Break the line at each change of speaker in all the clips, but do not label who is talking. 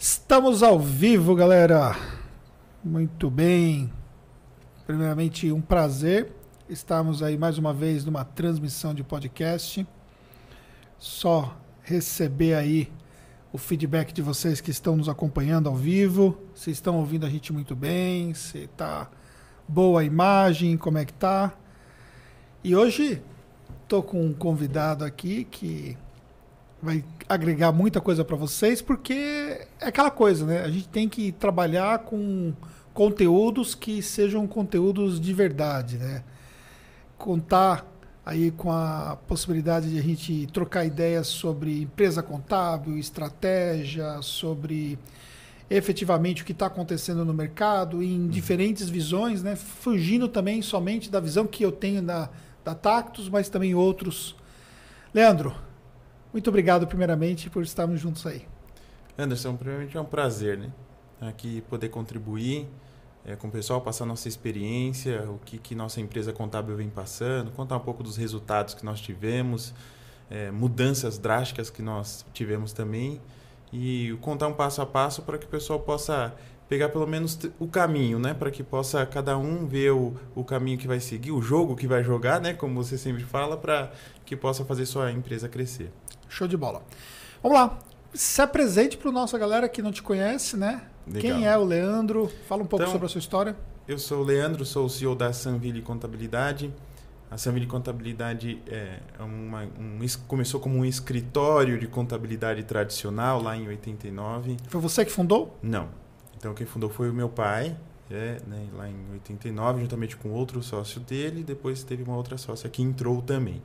Estamos ao vivo, galera. Muito bem. Primeiramente, um prazer. Estamos aí mais uma vez numa transmissão de podcast. Só receber aí o feedback de vocês que estão nos acompanhando ao vivo. Se estão ouvindo a gente muito bem, se tá boa a imagem, como é que tá. E hoje tô com um convidado aqui que vai agregar muita coisa para vocês, porque é aquela coisa, né? A gente tem que trabalhar com conteúdos que sejam conteúdos de verdade, né? Contar aí com a possibilidade de a gente trocar ideias sobre empresa contábil, estratégia, sobre efetivamente o que está acontecendo no mercado, em uhum. diferentes visões, né? fugindo também somente da visão que eu tenho da, da Tactus, mas também outros. Leandro, muito obrigado, primeiramente, por estarmos juntos aí.
Anderson, primeiramente é um prazer, né? Aqui poder contribuir é, com o pessoal, passar nossa experiência, o que, que nossa empresa contábil vem passando, contar um pouco dos resultados que nós tivemos, é, mudanças drásticas que nós tivemos também e contar um passo a passo para que o pessoal possa pegar pelo menos o caminho, né? Para que possa cada um ver o, o caminho que vai seguir, o jogo que vai jogar, né? Como você sempre fala, para que possa fazer sua empresa crescer.
Show de bola. Vamos lá. Se apresente para a nossa galera que não te conhece, né? Legal. Quem é o Leandro? Fala um pouco então, sobre a sua história.
Eu sou o Leandro, sou o CEO da Sanville Contabilidade. A Sanville Contabilidade é uma, um, começou como um escritório de contabilidade tradicional lá em 89.
Foi você que fundou?
Não. Então quem fundou foi o meu pai, é, né, lá em 89, juntamente com outro sócio dele. Depois teve uma outra sócia que entrou também.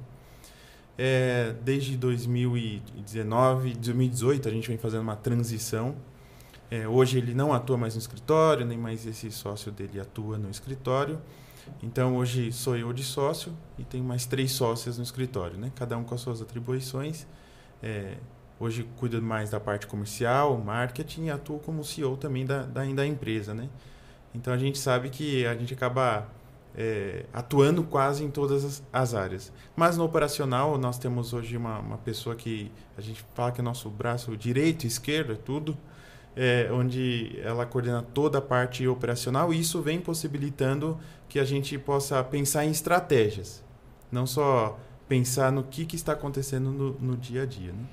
É, desde 2019, 2018, a gente vem fazendo uma transição. É, hoje ele não atua mais no escritório, nem mais esse sócio dele atua no escritório. Então hoje sou eu de sócio e tenho mais três sócias no escritório, né? cada um com as suas atribuições. É, hoje cuido mais da parte comercial, marketing e atuo como CEO também da, da, da empresa. Né? Então a gente sabe que a gente acaba é, atuando quase em todas as, as, áreas. Mas no operacional, nós temos hoje uma, uma pessoa que a gente fala que é nosso braço direito, esquerdo, é tudo, é, onde ela coordena toda a parte operacional e isso vem possibilitando que a gente possa pensar em estratégias, não só pensar no que, que está acontecendo no, no dia a dia. Né?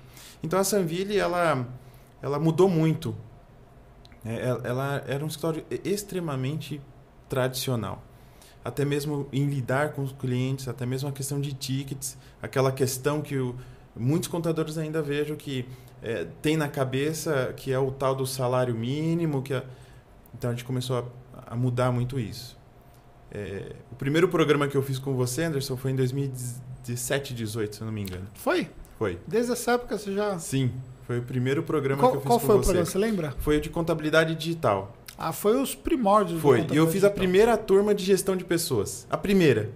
Então a Sanville, ela, ela mudou muito. É, ela, era um escritório extremamente tradicional até mesmo em lidar com os clientes, até mesmo a questão de tickets, aquela questão que o, muitos contadores ainda vejo que é, tem na cabeça que é o tal do salário mínimo, que é... então a gente começou a, a mudar muito isso. É, o primeiro programa que eu fiz com você, Anderson, foi em 2017, 18, se eu não me engano.
Foi?
Foi.
Desde essa época você já.
Sim, foi o primeiro programa
qual,
que eu fiz
com
você.
Qual foi o programa, você lembra?
Foi o de contabilidade digital.
Ah, foi os primórdios.
Foi. E eu fiz a primeira turma de gestão de pessoas. A primeira.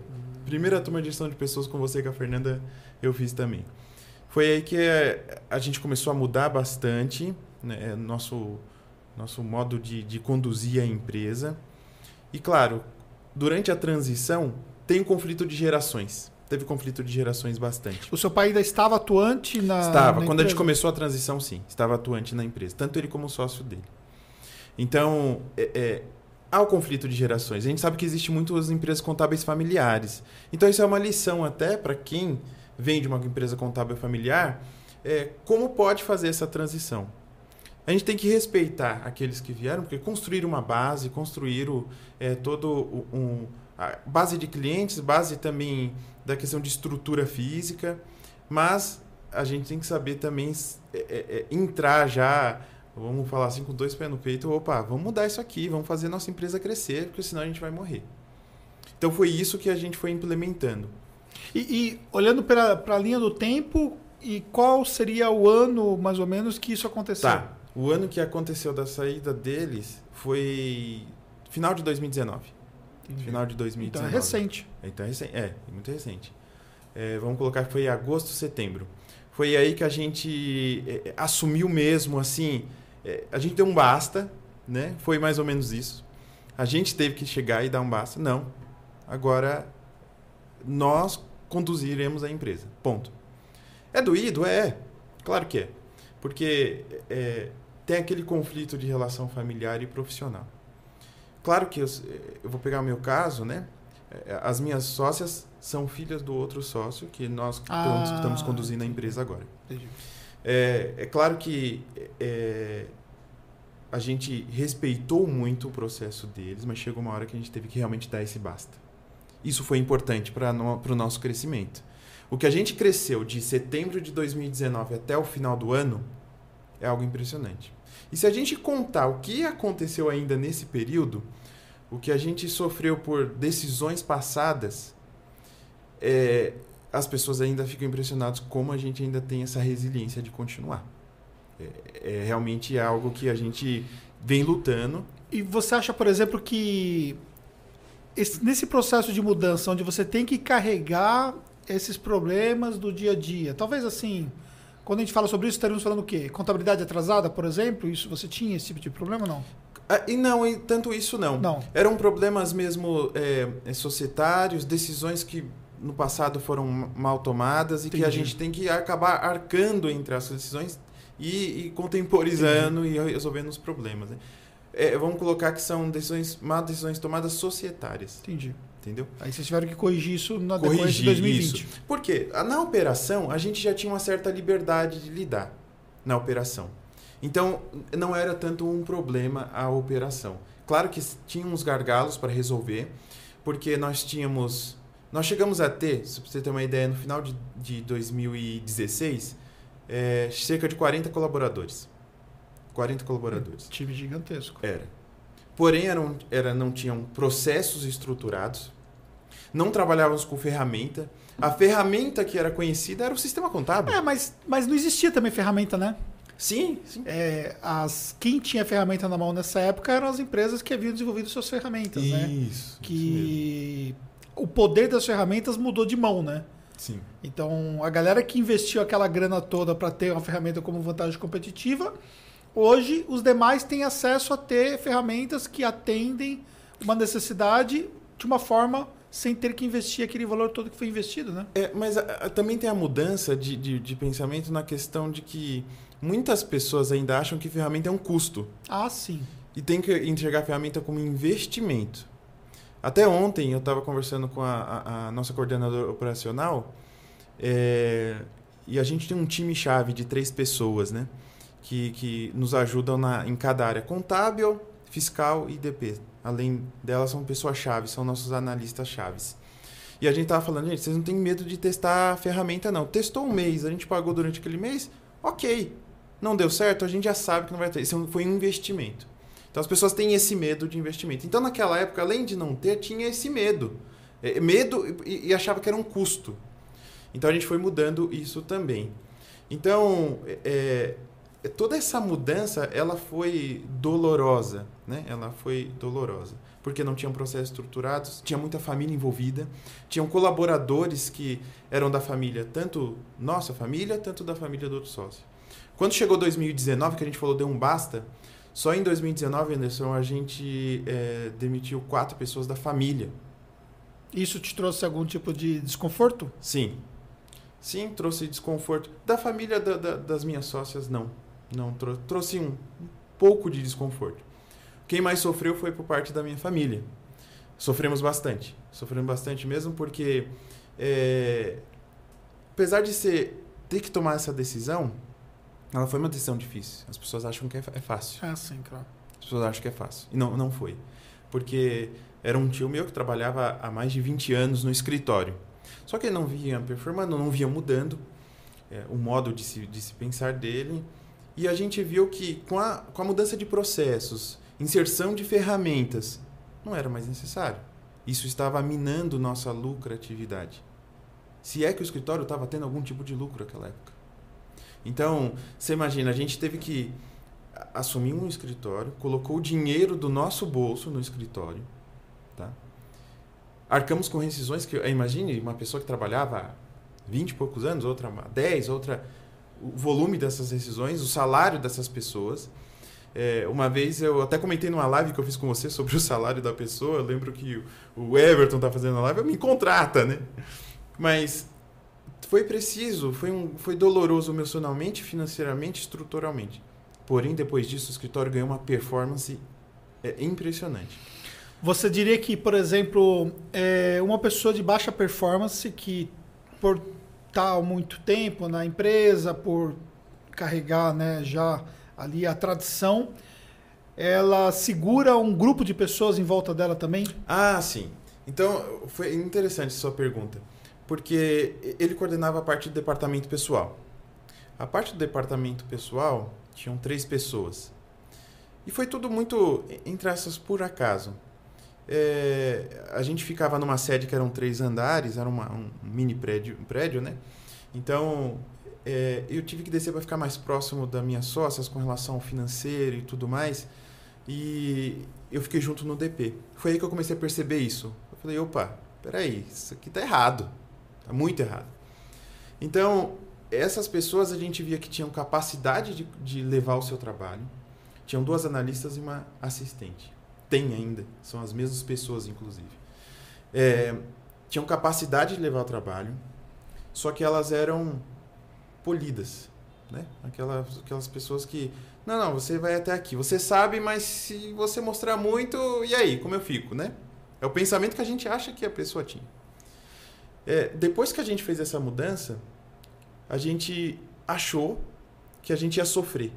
Primeira turma de gestão de pessoas com você e com a Fernanda, eu fiz também. Foi aí que a gente começou a mudar bastante né, é, nosso, nosso modo de, de conduzir a empresa. E claro, durante a transição, tem um conflito de gerações. Teve conflito de gerações bastante.
O seu pai ainda estava atuante na.
Estava.
Na
Quando a gente começou a transição, sim. Estava atuante na empresa. Tanto ele como o sócio dele. Então, é, é, há o conflito de gerações. A gente sabe que existe muitas empresas contábeis familiares. Então, isso é uma lição até para quem vem de uma empresa contábil familiar, é, como pode fazer essa transição. A gente tem que respeitar aqueles que vieram, porque construir uma base, construir o, é, todo um, a base de clientes, base também da questão de estrutura física, mas a gente tem que saber também é, é, é entrar já Vamos falar assim com dois pés no peito, opa, vamos mudar isso aqui, vamos fazer nossa empresa crescer, porque senão a gente vai morrer. Então foi isso que a gente foi implementando.
E, e olhando para a linha do tempo, e qual seria o ano, mais ou menos, que isso aconteceu?
Tá. O ano que aconteceu da saída deles foi final de 2019. Entendi. Final de 2019.
Então é recente.
Então é recente. É, muito recente. É, vamos colocar que foi agosto, setembro. Foi aí que a gente é, assumiu mesmo, assim, é, a gente deu um basta, né? Foi mais ou menos isso. A gente teve que chegar e dar um basta. Não. Agora nós conduziremos a empresa. Ponto. É doído? É. Claro que é. Porque é, tem aquele conflito de relação familiar e profissional. Claro que eu, eu vou pegar o meu caso, né? É, as minhas sócias são filhas do outro sócio que nós ah, estamos conduzindo a empresa agora. É, é, claro que é, a gente respeitou muito o processo deles, mas chegou uma hora que a gente teve que realmente dar esse basta. Isso foi importante para o nosso crescimento. O que a gente cresceu de setembro de 2019 até o final do ano é algo impressionante. E se a gente contar o que aconteceu ainda nesse período, o que a gente sofreu por decisões passadas, é, as pessoas ainda ficam impressionadas como a gente ainda tem essa resiliência de continuar. É, é realmente algo que a gente vem lutando.
E você acha, por exemplo, que esse, nesse processo de mudança, onde você tem que carregar esses problemas do dia a dia, talvez assim, quando a gente fala sobre isso, estaríamos falando o quê? Contabilidade atrasada, por exemplo? Isso você tinha esse tipo de problema ou não?
Ah, e não, e tanto isso não.
Não.
Eram problemas mesmo é, societários, decisões que no passado foram mal tomadas e Entendi. que a gente tem que acabar arcando entre as decisões e, e contemporizando Entendi. e resolvendo os problemas. Né? É, vamos colocar que são decisões, mal decisões tomadas societárias.
Entendi.
Entendeu?
Aí vocês tiveram que corrigir isso na corrigir de 2020. Isso.
Por quê? Na operação, a gente já tinha uma certa liberdade de lidar na operação. Então, não era tanto um problema a operação. Claro que tinha uns gargalos para resolver, porque nós tínhamos. Nós chegamos a ter, se você ter uma ideia, no final de, de 2016, é, cerca de 40 colaboradores. 40 colaboradores. Um
time gigantesco.
Era. Porém, eram, era, não tinham processos estruturados, não trabalhávamos com ferramenta. A ferramenta que era conhecida era o sistema contábil.
É, mas, mas não existia também ferramenta, né?
Sim, sim.
É, as, quem tinha ferramenta na mão nessa época eram as empresas que haviam desenvolvido suas ferramentas,
isso,
né?
Isso.
O poder das ferramentas mudou de mão, né?
Sim.
Então, a galera que investiu aquela grana toda para ter uma ferramenta como vantagem competitiva, hoje os demais têm acesso a ter ferramentas que atendem uma necessidade de uma forma sem ter que investir aquele valor todo que foi investido, né?
É, mas a, a, também tem a mudança de, de, de, pensamento na questão de que muitas pessoas ainda acham que ferramenta é um custo.
Ah, sim.
E tem que enxergar a ferramenta como investimento. Até ontem eu estava conversando com a, a, a, nossa coordenadora operacional é, e a gente tem um time-chave de três pessoas, né? Que, que nos ajudam na, em cada área: contábil, fiscal e DP além delas, são pessoas-chave, são nossos analistas-chaves. E a gente tava falando, gente, vocês não têm medo de testar a ferramenta, não. Testou um mês, a gente pagou durante aquele mês, ok. Não deu certo, a gente já sabe que não vai ter. Isso foi um investimento. Então as pessoas têm esse medo de investimento. Então naquela época, além de não ter, tinha esse medo. É, medo e, e achava que era um custo. Então a gente foi mudando isso também. Então, é, toda essa mudança ela foi dolorosa, né? Ela foi dolorosa porque não tinham processos estruturados, tinha muita família envolvida, tinham colaboradores que eram da família, tanto nossa família, tanto da família do outro sócio. Quando chegou 2019, que a gente falou deu um basta, só em 2019, Anderson, a gente é, demitiu quatro pessoas da família.
Isso te trouxe algum tipo de desconforto?
Sim. Sim, trouxe desconforto. Da família da, da, das minhas sócias, não não trou trouxe um, um pouco de desconforto. Quem mais sofreu foi por parte da minha família. Sofremos bastante. Sofremos bastante mesmo porque, é, apesar de ser ter que tomar essa decisão, ela foi uma decisão difícil. As pessoas acham que é, é fácil.
É sim, claro.
As pessoas acham que é fácil. E não, não foi. Porque era um tio meu que trabalhava há mais de 20 anos no escritório. Só que ele não via performando, não via mudando é, o modo de se, de se pensar dele. E a gente viu que com a, com a mudança de processos, inserção de ferramentas, não era mais necessário. Isso estava minando nossa lucratividade. Se é que o escritório estava tendo algum tipo de lucro naquela época. Então, você imagina, a gente teve que assumir um escritório, colocou o dinheiro do nosso bolso no escritório, tá? Arcamos com rescisões que, imagine, uma pessoa que trabalhava 20 e poucos anos, outra 10, outra o volume dessas decisões, o salário dessas pessoas. É, uma vez eu até comentei numa live que eu fiz com você sobre o salário da pessoa. Eu lembro que o Everton tá fazendo a live, me contrata, né? Mas foi preciso, foi, um, foi doloroso emocionalmente, financeiramente, estruturalmente. Porém, depois disso, o escritório ganhou uma performance é, impressionante.
Você diria que, por exemplo, é uma pessoa de baixa performance que, por estar há muito tempo na empresa, por carregar né, já ali a tradição, ela segura um grupo de pessoas em volta dela também?
Ah, sim. Então, foi interessante sua pergunta, porque ele coordenava a parte do departamento pessoal. A parte do departamento pessoal tinham três pessoas. E foi tudo muito, entre essas, por acaso. É, a gente ficava numa sede que eram três andares, era uma, um mini prédio, um prédio, né? Então, é, eu tive que descer para ficar mais próximo das minhas sócias com relação ao financeiro e tudo mais. E eu fiquei junto no DP. Foi aí que eu comecei a perceber isso. Eu falei, opa, peraí, isso aqui tá errado. Tá muito errado. Então, essas pessoas a gente via que tinham capacidade de, de levar o seu trabalho. Tinham duas analistas e uma assistente. Tem ainda, são as mesmas pessoas, inclusive. É, tinham capacidade de levar o trabalho, só que elas eram polidas. Né? Aquelas, aquelas pessoas que. Não, não, você vai até aqui. Você sabe, mas se você mostrar muito, e aí? Como eu fico, né? É o pensamento que a gente acha que a pessoa tinha. É, depois que a gente fez essa mudança, a gente achou que a gente ia sofrer.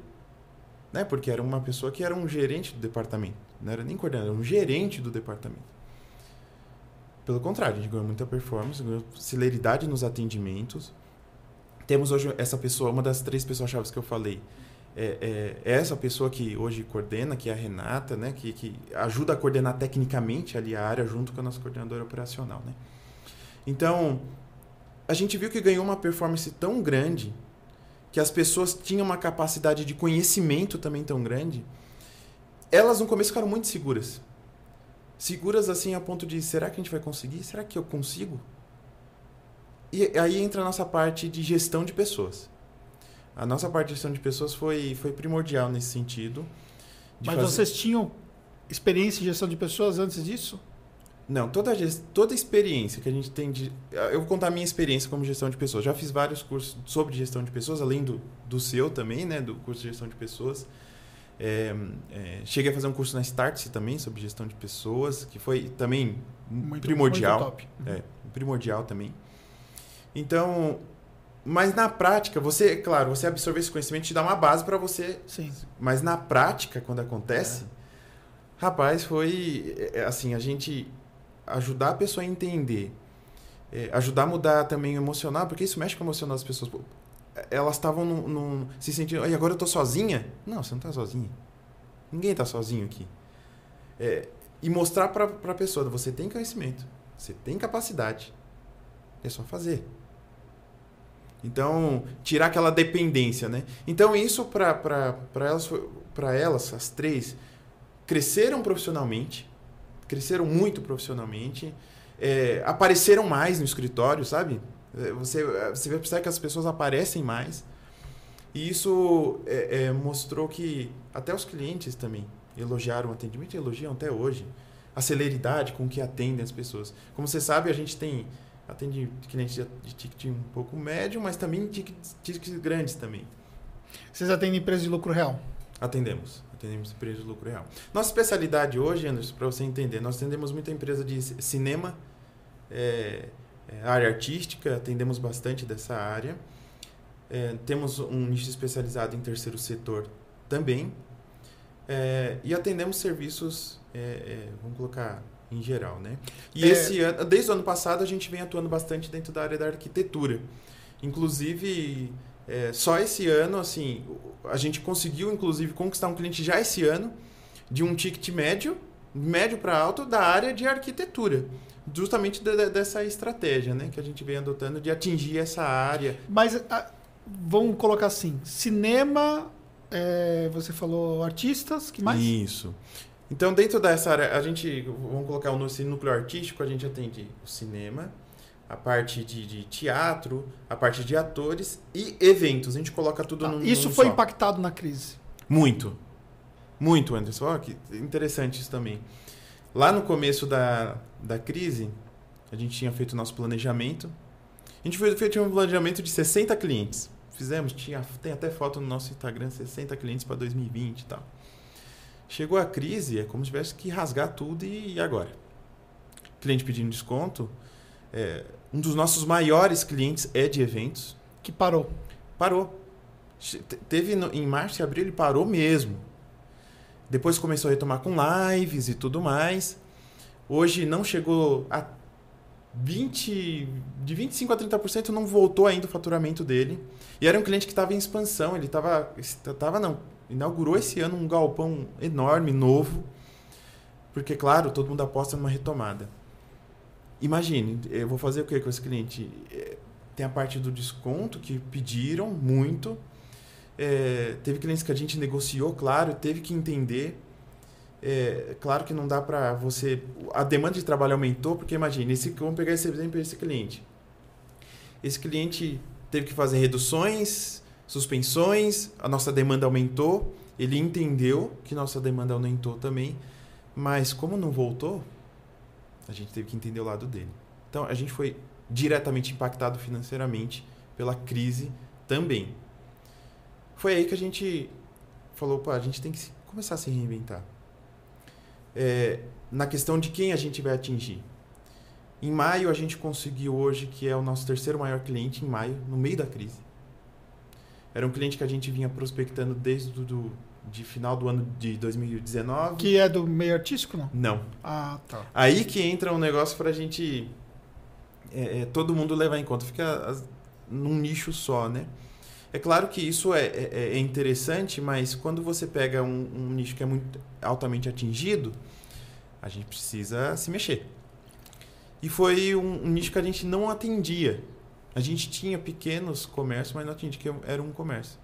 Né? Porque era uma pessoa que era um gerente do departamento. Não era nem coordenador, era um gerente do departamento. Pelo contrário, a gente ganhou muita performance, ganhou celeridade nos atendimentos. Temos hoje essa pessoa, uma das três pessoas-chave que eu falei, é, é, essa pessoa que hoje coordena, que é a Renata, né? que, que ajuda a coordenar tecnicamente ali a área junto com a nossa coordenadora operacional. Né? Então, a gente viu que ganhou uma performance tão grande, que as pessoas tinham uma capacidade de conhecimento também tão grande, elas no começo ficaram muito seguras. Seguras assim a ponto de, será que a gente vai conseguir? Será que eu consigo? E aí entra a nossa parte de gestão de pessoas. A nossa parte de gestão de pessoas foi, foi primordial nesse sentido.
Mas fazer... vocês tinham experiência em gestão de pessoas antes disso?
Não, toda, toda experiência que a gente tem de. Eu vou contar a minha experiência como gestão de pessoas. Já fiz vários cursos sobre gestão de pessoas, além do, do seu também, né? Do curso de gestão de pessoas. É, é, cheguei a fazer um curso na Startse também sobre gestão de pessoas, que foi também muito, primordial. Muito top. É, primordial também. Então, mas na prática, você, claro, você absorver esse conhecimento te dá uma base para você.
Sim.
Mas na prática, quando acontece, é. rapaz, foi é, assim, a gente ajudar a pessoa a entender, é, ajudar a mudar também o emocional, porque isso mexe com o emocional das pessoas. Elas estavam se sentindo, e agora eu tô sozinha? Não, você não tá sozinha. Ninguém tá sozinho aqui. É, e mostrar para a pessoa, você tem conhecimento, você tem capacidade, é só fazer. Então, tirar aquela dependência, né? Então, isso para elas, elas, as três, cresceram profissionalmente, cresceram muito profissionalmente, é, apareceram mais no escritório, sabe? É, você, você vai precisar que as pessoas aparecem mais. E isso é, é, mostrou que até os clientes também elogiaram o atendimento, elogiam até hoje a celeridade com que atendem as pessoas. Como você sabe, a gente tem atende clientes de, de ticket um pouco médio, mas também tickets, tickets grandes também.
Vocês atendem empresas de lucro real?
Atendemos. Atendemos empresas de lucro real. Nossa especialidade hoje, Anderson, para você entender, nós atendemos muita empresa de cinema, é, é, área artística, atendemos bastante dessa área. É, temos um nicho especializado em terceiro setor também. É, e atendemos serviços, é, é, vamos colocar em geral, né? E esse ano, desde o ano passado, a gente vem atuando bastante dentro da área da arquitetura. Inclusive, é, só esse ano, assim, a gente conseguiu, inclusive, conquistar um cliente já esse ano de um ticket médio, médio para alto, da área de arquitetura. Justamente de, de, dessa estratégia né, que a gente vem adotando de atingir essa área.
Mas a, vamos colocar assim: cinema, é, você falou artistas, que mais?
Isso. Então, dentro dessa área, a gente, vamos colocar o nosso núcleo artístico, a gente atende o cinema, a parte de, de, teatro, a parte de atores e eventos. A gente coloca tudo
tá.
no
Isso foi só. impactado na crise?
Muito. Muito, Anderson. Olha que interessante isso também. Lá no começo da, da crise, a gente tinha feito o nosso planejamento. A gente fez, feito um planejamento de 60 clientes. fizemos, tinha, tem até foto no nosso Instagram, 60 clientes para 2020 e tal. Chegou a crise, é como se tivesse que rasgar tudo e, e agora? Cliente pedindo desconto. É, um dos nossos maiores clientes é de eventos.
Que parou.
Parou. Teve no, em março e abril, ele parou mesmo. Depois começou a retomar com lives e tudo mais. Hoje não chegou a 20, de 25 a 30% não voltou ainda o faturamento dele. E era um cliente que estava em expansão, ele estava tava não, inaugurou esse ano um galpão enorme, novo. Porque claro, todo mundo aposta numa retomada. Imagine, eu vou fazer o que com esse cliente? É, tem a parte do desconto que pediram muito. É, teve clientes que a gente negociou, claro, teve que entender. É, claro que não dá para você. A demanda de trabalho aumentou, porque imagine, esse, vamos pegar esse exemplo esse cliente. Esse cliente teve que fazer reduções, suspensões, a nossa demanda aumentou, ele entendeu que nossa demanda aumentou também, mas como não voltou, a gente teve que entender o lado dele. Então a gente foi diretamente impactado financeiramente pela crise também. Foi aí que a gente falou, pô, a gente tem que começar a se reinventar. É, na questão de quem a gente vai atingir. Em maio a gente conseguiu hoje, que é o nosso terceiro maior cliente em maio, no meio da crise. Era um cliente que a gente vinha prospectando desde do, de final do ano de 2019.
Que é do meio artístico, não?
Não.
Ah, tá.
Aí que entra um negócio para a gente é, é, todo mundo levar em conta. Fica as, num nicho só, né? É claro que isso é, é, é interessante, mas quando você pega um, um, nicho que é muito altamente atingido, a gente precisa se mexer. E foi um, um nicho que a gente não atendia. A gente tinha pequenos comércios, mas não atendia, que era um comércio.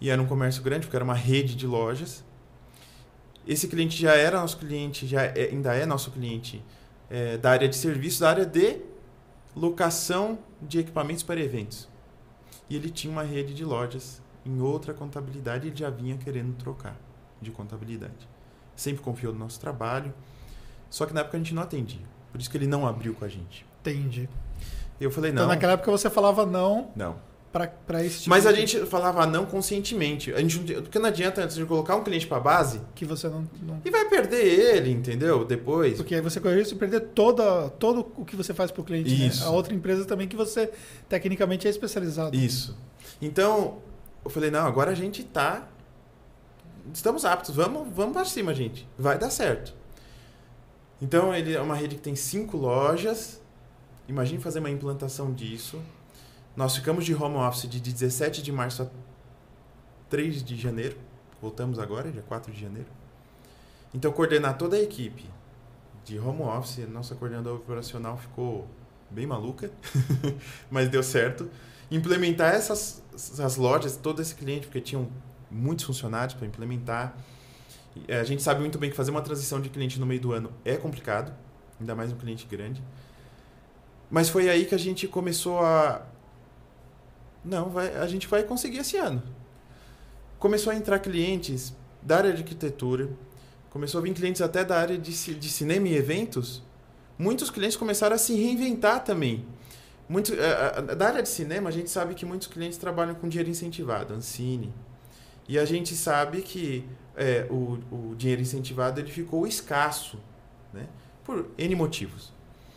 E era um comércio grande, porque era uma rede de lojas. Esse cliente já era nosso cliente, já é, ainda é nosso cliente é, da área de serviço, da área de locação de equipamentos para eventos. E ele tinha uma rede de lojas em outra contabilidade e ele já vinha querendo trocar de contabilidade. Sempre confiou no nosso trabalho, só que na época a gente não atendia. Por isso que ele não abriu com a gente.
Entendi.
Eu falei, então,
não. Então naquela época você falava não.
Não
para esse tipo
Mas a gente falava não conscientemente. A gente, porque não adianta antes de colocar um cliente para base
que você não, não,
e vai perder ele, entendeu? Depois.
Porque aí você corre risco de perder toda todo o que você faz para o cliente. Né? Isso. Né? A outra empresa também que você tecnicamente é especializado.
Isso. Então eu falei não, agora a gente tá estamos aptos, vamos vamos para cima, gente. Vai dar certo. Então ele é uma rede que tem cinco lojas. Imagine fazer uma implantação disso nós ficamos de home office de 17 de março a 3 de janeiro. Voltamos agora, dia 4 de janeiro. Então, coordenar toda a equipe de home office, nossa coordenadora operacional ficou bem maluca, mas deu certo. Implementar essas, essas lojas, todo esse cliente, porque tinham muitos funcionários para implementar. A gente sabe muito bem que fazer uma transição de cliente no meio do ano é complicado, ainda mais um cliente grande. Mas foi aí que a gente começou a, não, vai, a gente vai conseguir esse ano. Começou a entrar clientes da área de arquitetura, começou a vir clientes até da área de, de cinema e eventos. Muitos clientes começaram a se reinventar também. Muito, a, a, da área de cinema, a gente sabe que muitos clientes trabalham com dinheiro incentivado, Ancine. E a gente sabe que é, o, o dinheiro incentivado ele ficou escasso, né? por N motivos.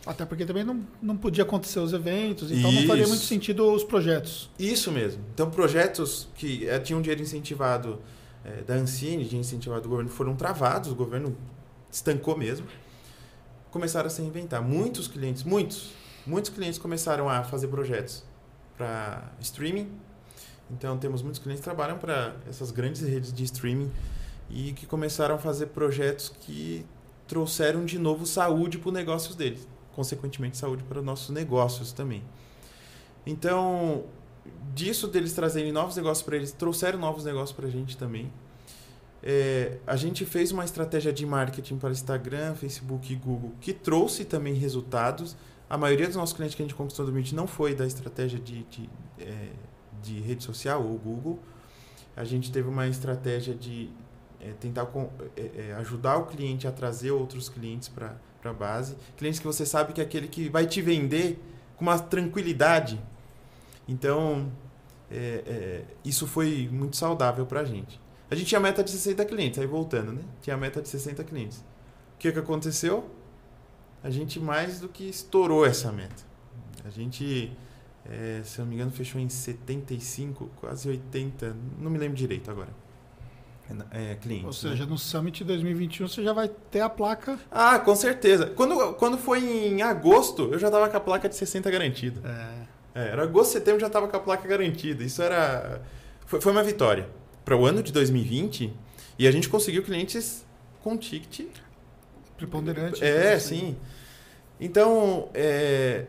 Até porque também não, não podia acontecer os eventos, então Isso. não faria muito sentido os projetos.
Isso mesmo. Então, projetos que é, tinham dinheiro incentivado é, da Ancine, dinheiro incentivado do governo, foram travados, o governo estancou mesmo. Começaram a se reinventar. Muitos clientes, muitos, muitos clientes começaram a fazer projetos para streaming. Então, temos muitos clientes que trabalham para essas grandes redes de streaming e que começaram a fazer projetos que trouxeram de novo saúde para os negócios deles consequentemente, saúde para os nossos negócios também. Então, disso deles trazerem novos negócios para eles, trouxeram novos negócios para a gente também. É, a gente fez uma estratégia de marketing para Instagram, Facebook e Google que trouxe também resultados. A maioria dos nossos clientes que a gente conquistou do Meet não foi da estratégia de, de, é, de rede social ou Google. A gente teve uma estratégia de é, tentar com, é, é, ajudar o cliente a trazer outros clientes para para base. Clientes que você sabe que é aquele que vai te vender com uma tranquilidade. Então, é, é, isso foi muito saudável para a gente. A gente tinha meta de 60 clientes, aí voltando, né? Tinha meta de 60 clientes. O que, que aconteceu? A gente mais do que estourou essa meta. A gente, é, se eu não me engano, fechou em 75, quase 80, não me lembro direito agora. É, clientes.
Ou seja, né? no Summit 2021 você já vai ter a placa.
Ah, com certeza. Quando, quando foi em agosto, eu já estava com a placa de 60 garantida. É. é era agosto, setembro já estava com a placa garantida. Isso era. Foi, foi uma vitória. Para o ano de 2020, e a gente conseguiu clientes com ticket.
Preponderante.
É, assim. sim. Então, é,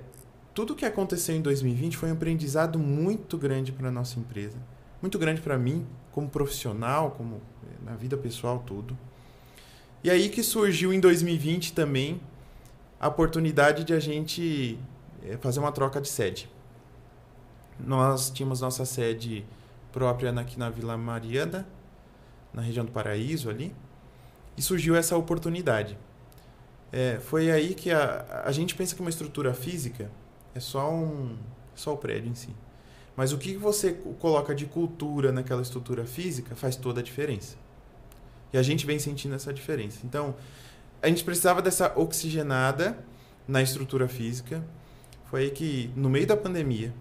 tudo que aconteceu em 2020 foi um aprendizado muito grande para nossa empresa. Muito grande para mim, como profissional, como na vida pessoal, tudo. E aí que surgiu em 2020 também a oportunidade de a gente eh, fazer uma troca de sede. Nós tínhamos nossa sede própria aqui na Vila Mariana, na região do Paraíso ali, e surgiu essa oportunidade. É, foi aí que a, a gente pensa que uma estrutura física é só um só o prédio em si. Mas o que você coloca de cultura naquela estrutura física faz toda a diferença. E a gente vem sentindo essa diferença. Então, a gente precisava dessa oxigenada na estrutura física. Foi aí que, no meio da pandemia,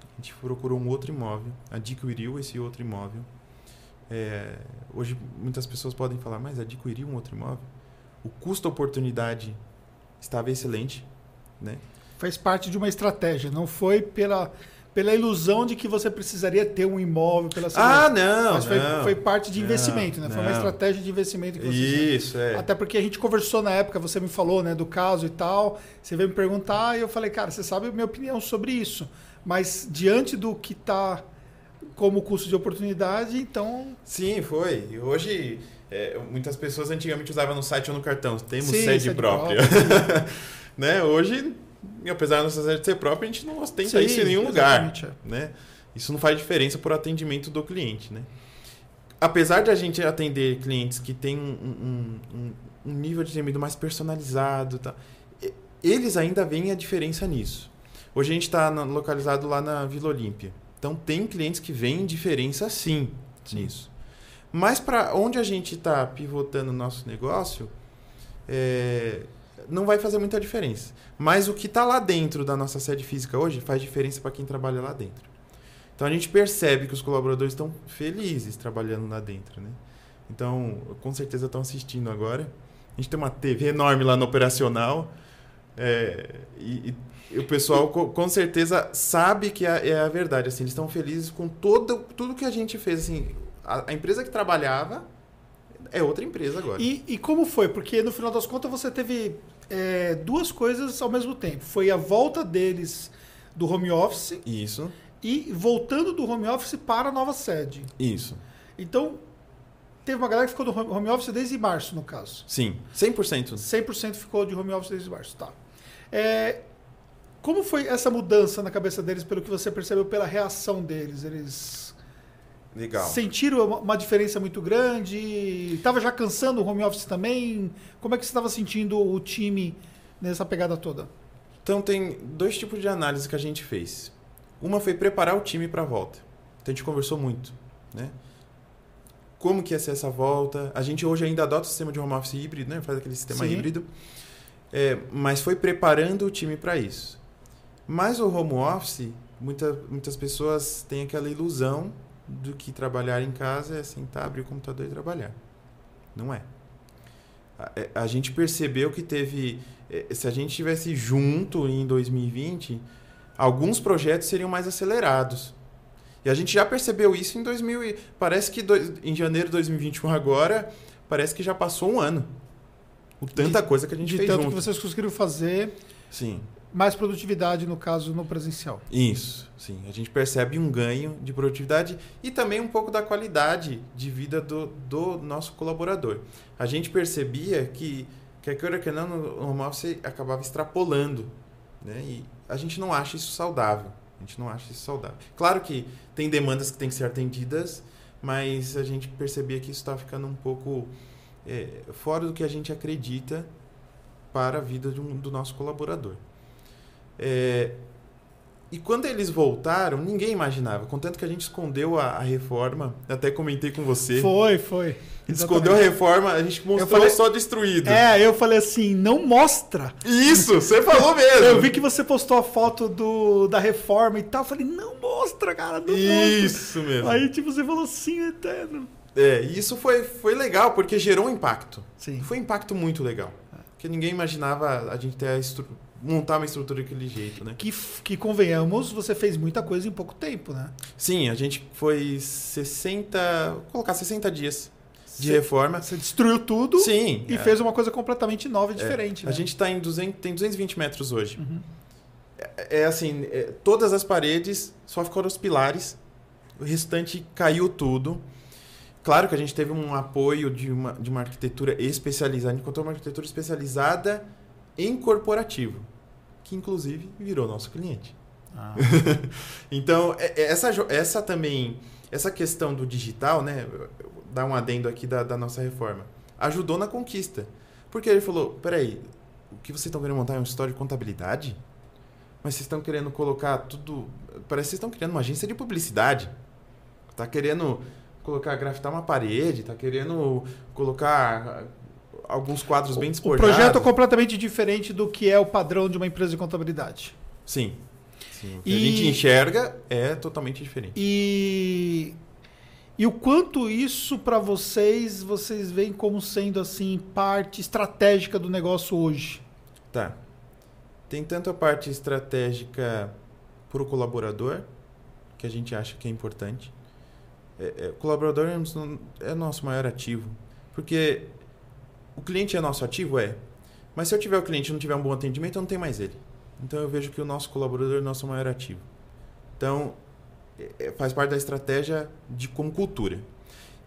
a gente procurou um outro imóvel, adquiriu esse outro imóvel. É, hoje, muitas pessoas podem falar, mas adquiriu um outro imóvel? O custo-oportunidade estava excelente, né?
Faz parte de uma estratégia, não foi pela pela ilusão de que você precisaria ter um imóvel pela
segurança. Ah, não.
Mas foi,
não,
foi parte de investimento, não, né? Foi uma estratégia de investimento que você
Isso, é.
Até porque a gente conversou na época, você me falou, né, do caso e tal. Você veio me perguntar e eu falei, cara, você sabe a minha opinião sobre isso. Mas diante do que está como custo de oportunidade, então.
Sim, foi. E hoje. É, muitas pessoas antigamente usavam no site ou no cartão. Temos Sim, sede, sede própria. própria. né? Hoje e apesar da nossa sede ser própria, a gente não ostenta Sim, isso em nenhum lugar. É. Né? Isso não faz diferença por atendimento do cliente. Né? Apesar de a gente atender clientes que têm um, um, um nível de atendimento mais personalizado, tá? eles ainda veem a diferença nisso. Hoje a gente está localizado lá na Vila Olímpia. Então tem clientes que veem diferença sim, sim. nisso. Mas para onde a gente está pivotando o nosso negócio, é, não vai fazer muita diferença. Mas o que está lá dentro da nossa sede física hoje faz diferença para quem trabalha lá dentro. Então a gente percebe que os colaboradores estão felizes trabalhando lá dentro, né? Então, com certeza estão assistindo agora. A gente tem uma TV enorme lá no operacional. É, e, e, o pessoal com, certeza sabe que é, é, a verdade. Assim, eles estão felizes com todo, tudo que a gente fez. Assim, a, a empresa que trabalhava é outra empresa agora.
E, e, como foi? Porque no final das contas você teve é, duas coisas ao mesmo tempo. Foi a volta deles do home office.
Isso.
E voltando do home office para a nova sede.
Isso.
Então, teve uma galera que ficou do home office desde março, no caso.
Sim, 100%.
100% ficou de home office desde março, tá. É, como foi essa mudança na cabeça deles, pelo que você percebeu pela reação deles? Eles
Legal.
Sentiram uma diferença muito grande? Estava já cansando o home office também? Como é que você estava sentindo o time nessa pegada toda?
Então tem dois tipos de análise que a gente fez. Uma foi preparar o time para a volta. Então a gente conversou muito, né? Como que ia ser essa volta? A gente hoje ainda adota o sistema de home office híbrido, né? Faz aquele sistema Sim. híbrido. É, mas foi preparando o time para isso. Mas o home office, muita, muitas pessoas têm aquela ilusão do que trabalhar em casa é sentar, abrir o computador e trabalhar. Não é. A, é, a gente percebeu que teve. É, se a gente estivesse junto em 2020, alguns projetos seriam mais acelerados. E a gente já percebeu isso em 2000. Parece que do, em janeiro de 2021 agora, parece que já passou um ano. O tanta de, coisa que a gente
de
fez
tanto
junto.
que vocês conseguiram fazer.
Sim
mais produtividade, no caso, no presencial.
Isso, sim. A gente percebe um ganho de produtividade e também um pouco da qualidade de vida do, do nosso colaborador. A gente percebia que, que a que não, no home office acabava extrapolando. Né? E a gente não acha isso saudável. A gente não acha isso saudável. Claro que tem demandas que têm que ser atendidas, mas a gente percebia que isso está ficando um pouco é, fora do que a gente acredita para a vida um, do nosso colaborador. É, E quando eles voltaram, ninguém imaginava. Contanto que a gente escondeu a, a reforma. Até comentei com você.
Foi, foi.
Escondeu a reforma, a gente mostrou
falei-
só destruído.
É, eu falei assim, não mostra.
Isso, você falou mesmo.
Eu vi que você postou a foto do, da reforma e tal. Eu falei, não mostra, cara, não mostra.
Isso mesmo.
Aí, tipo, você falou sim, eterno.
É, e isso foi, foi legal, porque gerou um impacto.
Sim.
Foi um impacto muito legal. Porque ninguém imaginava a gente ter a estru- montar uma estrutura daquele jeito, né?
Que, que convenhamos, você fez muita coisa em pouco tempo, né?
Sim, a gente foi 60. Vou colocar 60 dias de reforma.
Você destruiu tudo
Sim.
e
é.
fez uma coisa completamente nova e
É,
diferente.
A
né?
gente está em 200, tem 220 metros hoje.
Uhum.
É, é assim, é, todas as paredes só ficaram os pilares, o restante caiu tudo. Claro que a gente teve um apoio de uma, de uma arquitetura especializada, a gente encontrou uma arquitetura especializada em corporativo, que inclusive virou nosso cliente.
Ah,
Então, é- é essa, essa também, essa questão do digital, né? Dar um adendo aqui da, da nossa reforma. Ajudou na conquista. Porque ele falou: peraí, o que vocês estão querendo montar é um história de contabilidade? Mas vocês estão querendo colocar tudo. Parece que vocês estão criando uma agência de publicidade. Tá querendo colocar, grafitar uma parede, tá querendo colocar alguns quadros bem
o
despojados.
projeto é completamente diferente do que é o padrão de uma empresa de contabilidade.
Sim. Sim. O que
E-
a gente enxerga é totalmente diferente.
E, e o quanto isso para vocês, vocês veem como sendo assim parte estratégica do negócio hoje?
Tá. Tem tanto a parte estratégica para o colaborador, que a gente acha que é importante. É, é, o colaborador é, é nosso maior ativo. Porque o cliente é nosso ativo? É. Mas se eu tiver o cliente e não tiver um bom atendimento, eu não tenho mais ele. Então eu vejo que o nosso colaborador é nosso maior ativo. Então, é- é- faz parte da estratégia de como cultura.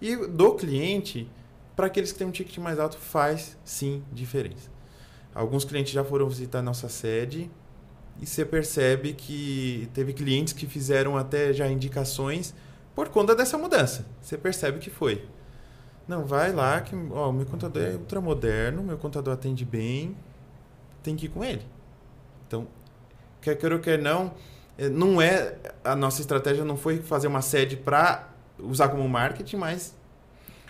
E do cliente, para aqueles que têm um ticket mais alto, faz sim diferença. Alguns clientes já foram visitar nossa sede e você percebe que teve clientes que fizeram até já indicações por conta dessa mudança. Você percebe que foi. Não, vai lá que ó, o meu contador é ultramoderno, meu contador atende bem, tem que ir com ele. Então, quer queira ou quer não, eh, não é a nossa estratégia não foi fazer uma sede para usar como marketing, mas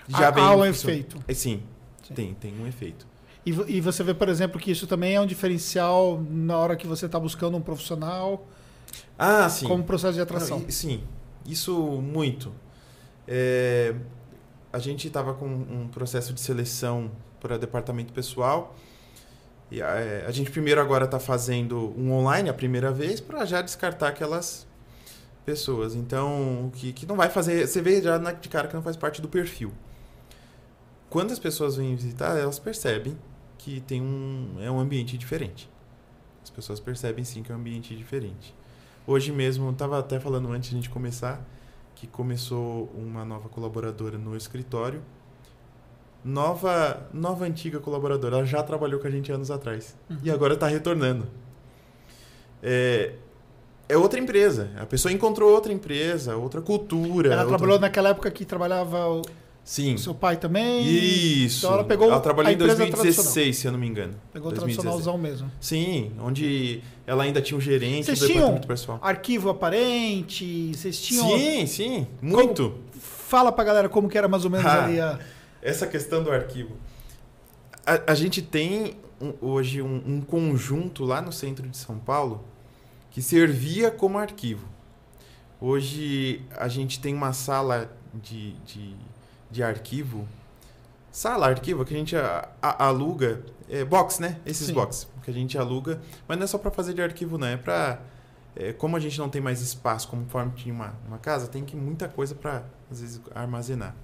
já
Há-
vem
há um
funcionando.
efeito.
É, sim,
Sim.
tem tem um efeito.
E, e você vê, por exemplo, que isso também é um diferencial na hora que você está buscando um profissional
Ah, sim.
como processo de atração.
Não, sim, isso muito. É, a gente estava com um processo de seleção para departamento pessoal. E é, a gente primeiro agora está fazendo um online a primeira vez para já descartar aquelas pessoas. Então, que, que não vai fazer. Você vê já na- de cara que não faz parte do perfil. Quando as pessoas vêm visitar, elas percebem que tem um, é um ambiente diferente. As pessoas percebem sim que é um ambiente diferente. Hoje mesmo, estava até falando antes de a gente começar, que começou uma nova colaboradora no escritório. Nova, nova antiga colaboradora. Ela já trabalhou com a gente anos atrás.
Uhum.
E agora está retornando. É, é outra empresa. A pessoa encontrou outra empresa, outra cultura.
Ela
outra-
trabalhou naquela época que trabalhava
Sim.
o seu pai também.
Isso.
Então ela pegou
trabalhou
a
em
empresa
2016, se eu não me engano.
Pegou o
2016.
tradicionalzão mesmo.
Sim, onde ela ainda tinha um gerente
Vocês
do
tinham
departamento pessoal.
arquivo aparente, vocês tinham...
Sim, sim, muito.
Fala pra galera como que era mais ou menos
Ah.
ali a...
Essa questão do arquivo. A, a gente tem um- hoje um, um conjunto lá no centro de São Paulo que servia como arquivo. Hoje a gente tem uma sala de, de, de arquivo. Sala, arquivo, que a gente a- a- aluga. É, box, né? Esses
Sim.
box que a gente aluga. Mas não é só para fazer de arquivo, não. É para. como a gente não tem mais espaço conforme tinha uma, uma casa, tem que muita coisa para, às vezes, armazenar.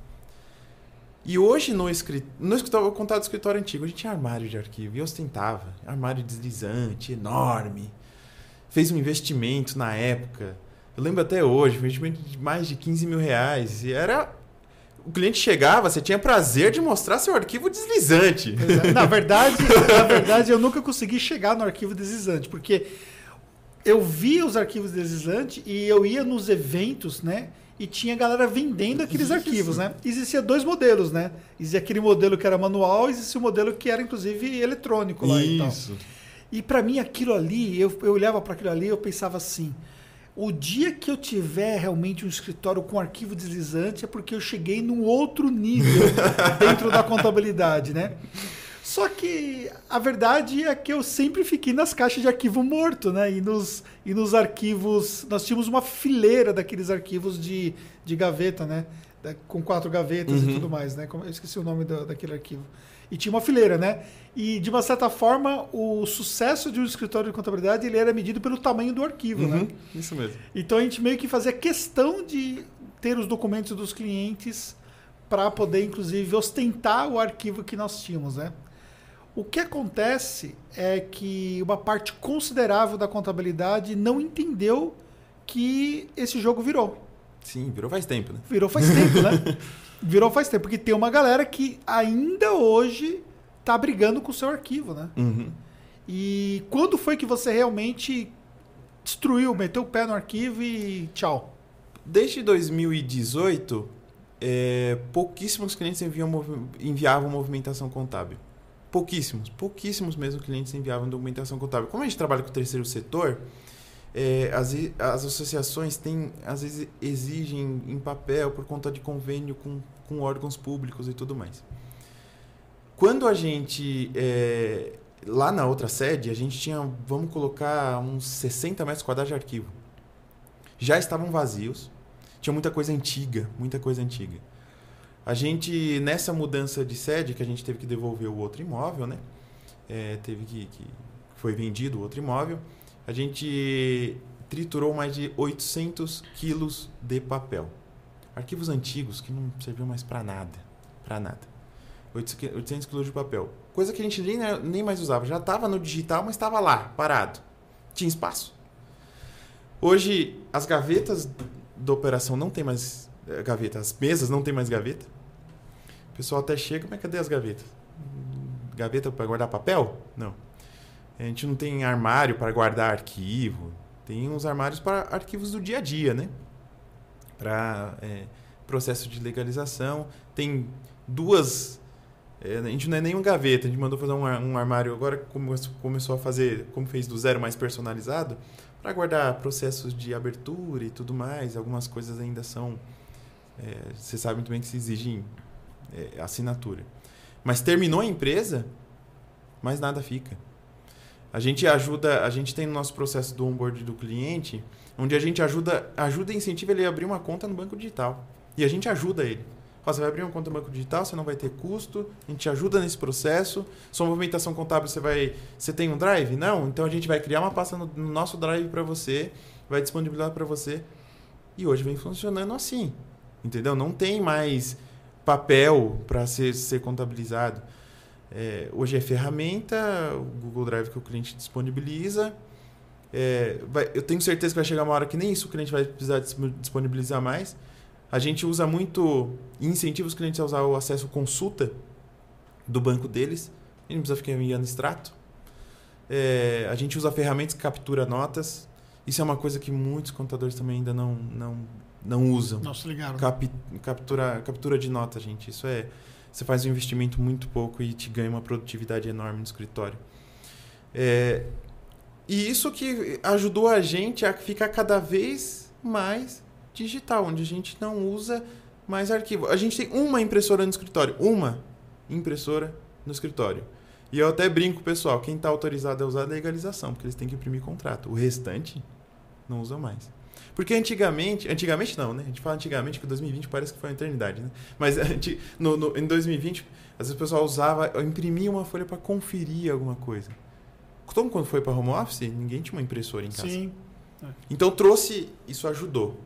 E hoje no escritório, no escritório, eu vou contar do escritório antigo, a gente tinha armário de arquivo e ostentava. Armário deslizante, enorme. Fez um investimento na época. Eu lembro até hoje, um investimento de mais de 15 mil reais. E era. O cliente chegava, você tinha prazer de mostrar seu arquivo deslizante.
Na verdade, na verdade, eu nunca consegui chegar no arquivo deslizante, porque eu via os arquivos deslizantes e eu ia nos eventos, né? E tinha galera vendendo aqueles arquivos, né? Existia dois modelos, né? Existia aquele modelo que era manual e existia o modelo que era, inclusive, eletrônico lá e tal.
Isso.
E para mim aquilo ali, eu, eu olhava para aquilo ali, eu pensava assim: o dia que eu tiver realmente um escritório com arquivo deslizante é porque eu cheguei num outro nível dentro da contabilidade, né? Só que a verdade é que eu sempre fiquei nas caixas de arquivo morto, né? E nos, e nos arquivos. Nós tínhamos uma fileira daqueles arquivos de, de gaveta, né? Com quatro gavetas uhum. e tudo mais, né? Eu esqueci o nome daquele arquivo. E tinha uma fileira, né? E, de uma certa forma, o sucesso de um escritório de contabilidade ele era medido pelo tamanho do arquivo, né?
uhum, né? Isso mesmo.
Então a gente meio que fazia questão de ter os documentos dos clientes para poder, inclusive, ostentar o arquivo que nós tínhamos, né? O que acontece é que uma parte considerável da contabilidade não entendeu que esse jogo virou.
Sim, virou faz tempo, né?
Virou faz tempo, né? Virou faz tempo, porque tem uma galera que ainda hoje tá brigando com o seu arquivo, né?
Uhum.
E quando foi que você realmente destruiu, meteu o pé no arquivo e tchau?
Desde 2018, é, pouquíssimos clientes enviam, enviavam movimentação contábil. Pouquíssimos, pouquíssimos mesmo clientes enviavam documentação contábil. Como a gente trabalha com o terceiro setor, é, as, as associações têm, às vezes exigem em papel por conta de convênio com, com órgãos públicos e tudo mais. Quando a gente, é, lá na outra sede, a gente tinha, vamos colocar, uns 60 metros quadrados de arquivo. Já estavam vazios, tinha muita coisa antiga, muita coisa antiga. A gente, nessa mudança de sede, que a gente teve que devolver o outro imóvel, né? É, teve que, que. Foi vendido o outro imóvel. A gente triturou mais de 800 quilos de papel. Arquivos antigos que não serviam mais para nada. Para nada. 800 quilos de papel. Coisa que a gente nem, nem mais usava. Já estava no digital, mas estava lá, parado. Tinha espaço. Hoje, as gavetas da operação não tem mais eh, gaveta. As mesas não tem mais gaveta. O pessoal até chega, mas cadê as gavetas? Gaveta para guardar papel? Não. A gente não tem armário para guardar arquivo. Tem uns armários para arquivos do dia a dia, né? Para é, processo de legalização. Tem duas. É, a gente não é nenhum gaveta, a gente mandou fazer um, um armário agora como começou a fazer, como fez do zero mais personalizado, para guardar processos de abertura e tudo mais. Algumas coisas ainda são. É, você sabe muito bem que se exigem é, assinatura. Mas terminou a empresa, mais nada fica. A gente ajuda, a gente tem no nosso processo do onboard do cliente, onde a gente ajuda, ajuda e incentiva ele a abrir uma conta no banco digital. E a gente ajuda ele. Você vai abrir uma conta no banco digital, você não vai ter custo, a gente ajuda nesse processo. Sua movimentação contábil, você vai. Você tem um drive? Não? Então a gente vai criar uma pasta no, no nosso drive para você, vai disponibilizar para você. E hoje vem funcionando assim. Entendeu? Não tem mais papel para ser, ser contabilizado. É, hoje é ferramenta, o Google Drive que o cliente disponibiliza. É, vai, eu tenho certeza que vai chegar uma hora que nem isso o cliente vai precisar disponibilizar mais. A gente usa muito, incentiva os clientes a usar o acesso consulta do banco deles. Ele não precisa ficar enviando extrato. É, a gente usa ferramentas que captura notas. Isso é uma coisa que muitos contadores também ainda não, não não usam.
Não se ligaram.
Cap, captura, captura de nota, gente. Isso é. Você faz um investimento muito pouco e te ganha uma produtividade enorme no escritório. É, e isso que ajudou a gente a ficar cada vez mais digital, onde a gente não usa mais arquivo. A gente tem uma impressora no escritório. Uma impressora no escritório. E eu até brinco, pessoal, quem está autorizado a usar a legalização, porque eles têm que imprimir contrato. O restante não usa mais. Porque antigamente, antigamente não, né? A gente fala antigamente que 2020 parece que foi uma eternidade, né? Mas no, no, em 2020, às vezes o pessoal usava, imprimia uma folha para conferir alguma coisa. Então, quando foi para home office, ninguém tinha uma impressora em casa.
Sim.
É. Então trouxe, isso ajudou.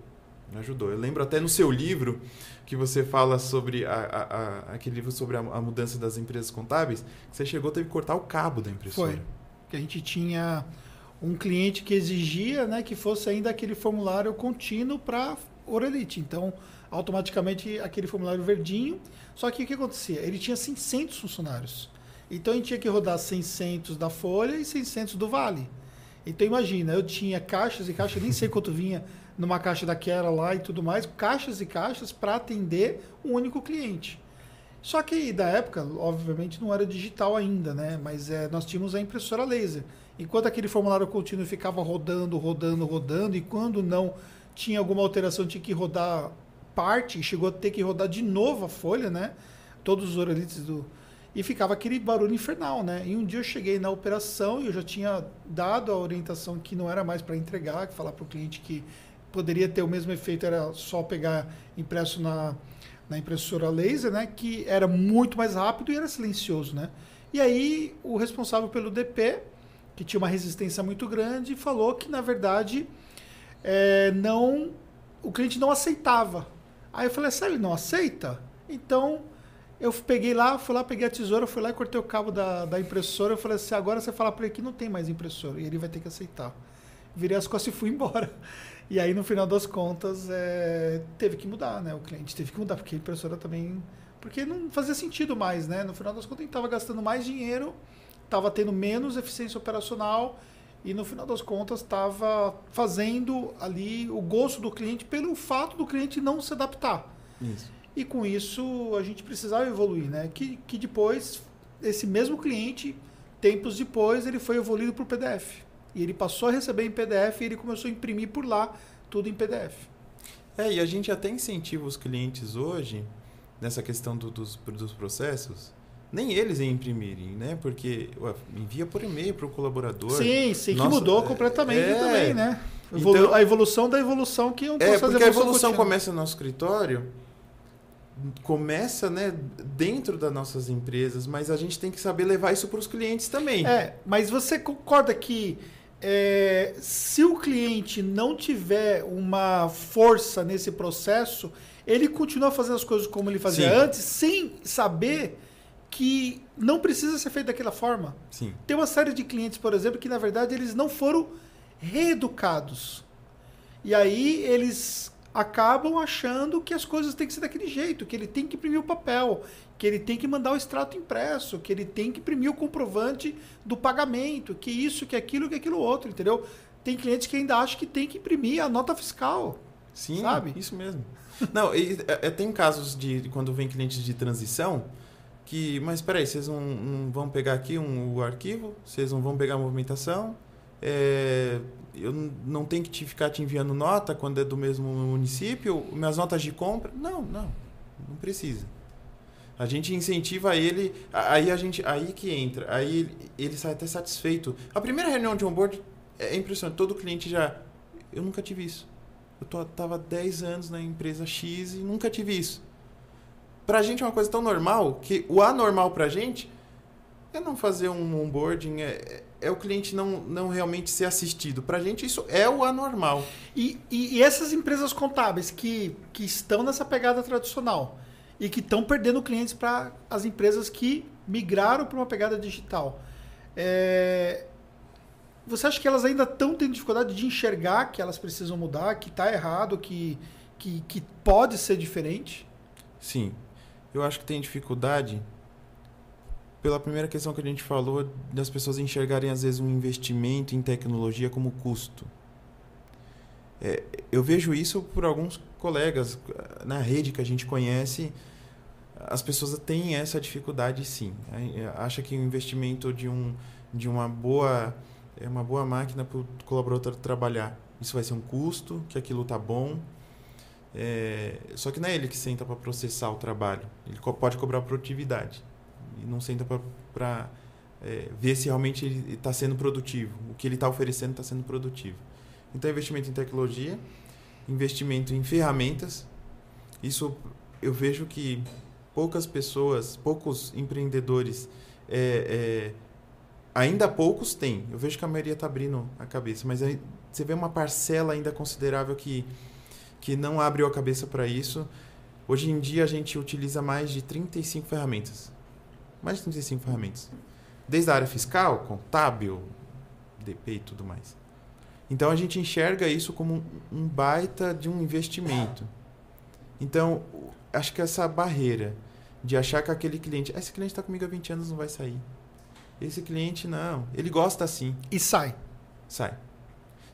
Ajudou. Eu lembro até no seu livro que você fala sobre a, a, a, aquele livro sobre a, mudança das empresas contábeis, que você chegou teve que cortar o cabo da impressora.
Foi. Que a gente tinha um cliente que exigia né, que fosse ainda aquele formulário contínuo para Orelite. Então, automaticamente aquele formulário verdinho. Só que o que acontecia? Ele tinha 600 funcionários. Então, a gente tinha que rodar 600 da Folha e 600 do Vale. Então, imagina, eu tinha caixas e caixas, nem sei quanto vinha numa caixa daquela lá e tudo mais, caixas e caixas para atender um único cliente. Só que da época, obviamente, não era digital ainda, né? Mas é, nós tínhamos a impressora laser. Enquanto aquele formulário contínuo ficava rodando, rodando, rodando, e quando não tinha alguma alteração, tinha que rodar parte, chegou a ter que rodar de novo a folha, né? Todos os oralites do. E ficava aquele barulho infernal, né? E um dia eu cheguei na operação e eu já tinha dado a orientação que não era mais para entregar, que falar para o cliente que poderia ter o mesmo efeito, era só pegar impresso na, na impressora laser, né? Que era muito mais rápido e era silencioso, né? E aí o responsável pelo DP, que tinha uma resistência muito grande, falou que na verdade é, não o cliente não aceitava. Aí eu falei, sério, ele não aceita? Então eu peguei lá, fui lá, peguei a tesoura, fui lá e cortei o cabo da, da impressora. Eu falei assim, agora você fala para ele que não tem mais impressora. E ele vai ter que aceitar. Virei as costas e fui embora. E aí, no final das contas, é, teve que mudar, né? O cliente teve que mudar, porque a impressora também... Porque não fazia sentido mais, né? No final das contas, gente estava gastando mais dinheiro, estava tendo menos eficiência operacional e, no final das contas, estava fazendo ali o gosto do cliente pelo fato do cliente não se adaptar.
Isso.
E com isso a gente precisava evoluir, né? Que, que depois, esse mesmo cliente, tempos depois, ele foi evoluído para o PDF. E ele passou a receber em PDF e ele começou a imprimir por lá tudo em PDF.
É, e a gente até incentiva os clientes hoje, nessa questão do, dos, dos processos, nem eles em imprimirem, né? Porque ué, envia por e-mail para o colaborador.
Sim, sim, Nossa, que mudou completamente é, também, né? Evolu então, a evolução da evolução que
eu é, fazer porque a evolução começa no nosso escritório começa né, dentro das nossas empresas, mas a gente tem que saber levar isso para os clientes também.
É, mas você concorda que é, se o cliente não tiver uma força nesse processo, ele continua fazendo as coisas como ele fazia Sim. antes, sem saber que não precisa ser feito daquela forma.
Sim.
Tem uma série de clientes, por exemplo, que na verdade eles não foram reeducados. E aí eles acabam achando que as coisas têm que ser daquele jeito, que ele tem que imprimir o papel, que ele tem que mandar o extrato impresso, que ele tem que imprimir o comprovante do pagamento, que isso, que aquilo, que aquilo outro, entendeu? Tem clientes que ainda acham que tem que imprimir a nota fiscal.
Sim,
sabe?
isso mesmo. Não, e, é, é, tem casos de quando vem clientes de transição que, mas aí, vocês não, não, vão pegar aqui um, o arquivo, vocês não vão pegar a movimentação, é, eu não tenho que te ficar te enviando nota quando é do mesmo município, minhas notas de compra. Não, não, não precisa. A gente incentiva ele, aí a gente, aí que entra, aí ele, ele sai até satisfeito. A primeira reunião de onboard é impressionante, todo cliente já, eu nunca tive isso. Eu tô, tava 10 anos na empresa X e nunca tive isso. Pra gente é uma coisa tão normal que o anormal pra gente é não fazer um onboarding, é, é o cliente não, não realmente ser assistido. Para a gente, isso é o anormal.
E, e, e, essas empresas contábeis que, que estão nessa pegada tradicional e que estão perdendo clientes para as empresas que migraram para uma pegada digital, é, você acha que elas ainda estão tendo dificuldade de enxergar que elas precisam mudar, que está errado, que, que, que pode ser diferente?
Sim. Eu acho que tem dificuldade pela primeira questão que a gente falou, das pessoas enxergarem às vezes um investimento em tecnologia como custo. É, eu vejo isso por alguns colegas na rede que a gente conhece, as pessoas têm essa dificuldade sim. Acha que o investimento de, um, de uma boa é uma boa máquina para o colaborador trabalhar. Isso vai ser um custo, que aquilo tá bom. É, só que não é ele que senta para processar o trabalho. Ele pode cobrar produtividade e não senta para é, ver se realmente ele está sendo produtivo. O que ele está oferecendo está sendo produtivo. Então, investimento em tecnologia, investimento em ferramentas. Isso eu vejo que poucas pessoas, poucos empreendedores, é, é, ainda poucos têm. Eu vejo que a maioria está abrindo a cabeça, mas aí você vê uma parcela ainda considerável que, que não abriu a cabeça para isso. Hoje em dia a gente utiliza mais de 35 ferramentas mais de 35 ferramentas. Desde a área fiscal, contábil, DP e tudo mais. Então a gente enxerga isso como um, baita de um investimento. Então, acho que essa barreira de achar que aquele cliente, esse cliente está comigo há 20 anos, não vai sair. Esse cliente não, ele gosta assim.
E sai.
Sai.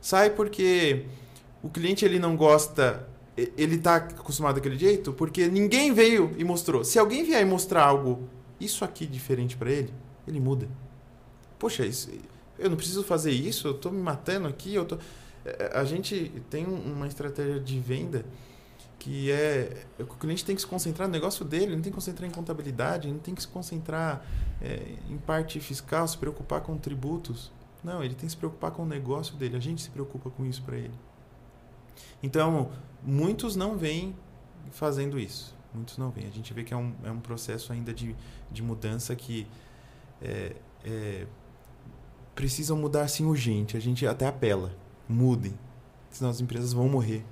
Sai porque o cliente ele não gosta ele está acostumado daquele jeito porque ninguém veio e mostrou. Se alguém vier e mostrar algo, isso aqui diferente para ele, ele muda. Poxa, isso, eu não preciso fazer isso, eu estou me matando aqui, eu tô... É, a gente tem uma estratégia de venda que é o cliente tem que se concentrar no negócio dele, não tem que se concentrar em contabilidade, não tem que se concentrar é, em parte fiscal, se preocupar com tributos. Não, ele tem que se preocupar com o negócio dele. A gente se preocupa com isso para ele. Então, muitos não vêm fazendo isso. Muitos não vêm. A gente vê que é um, é um processo ainda de, de mudança que é, é, precisam mudar sim urgente. A gente até apela. Mudem. Senão as empresas vão morrer.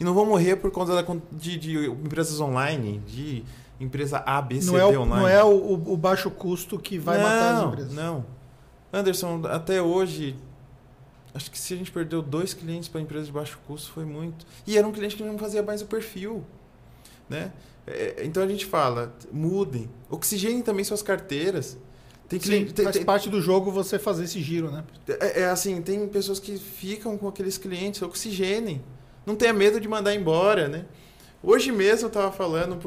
E não vão morrer por conta da, de, de empresas online, de empresa A, B,
não é
D
o,
online.
Não é o, o, baixo custo que vai
não,
matar as empresas.
Não. Anderson, até hoje, acho que se a gente perdeu dois clientes para empresa de baixo custo foi muito. E era um cliente que não fazia mais o perfil. Né? É, então a gente fala, mudem. Oxigenem também suas carteiras.
Tem cliente, Sim, tem, faz tem, parte do jogo você fazer esse giro, né?
É, é, assim, tem pessoas que ficam com aqueles clientes, oxigenem. Não tenha medo de mandar embora, né? Hoje mesmo eu estava falando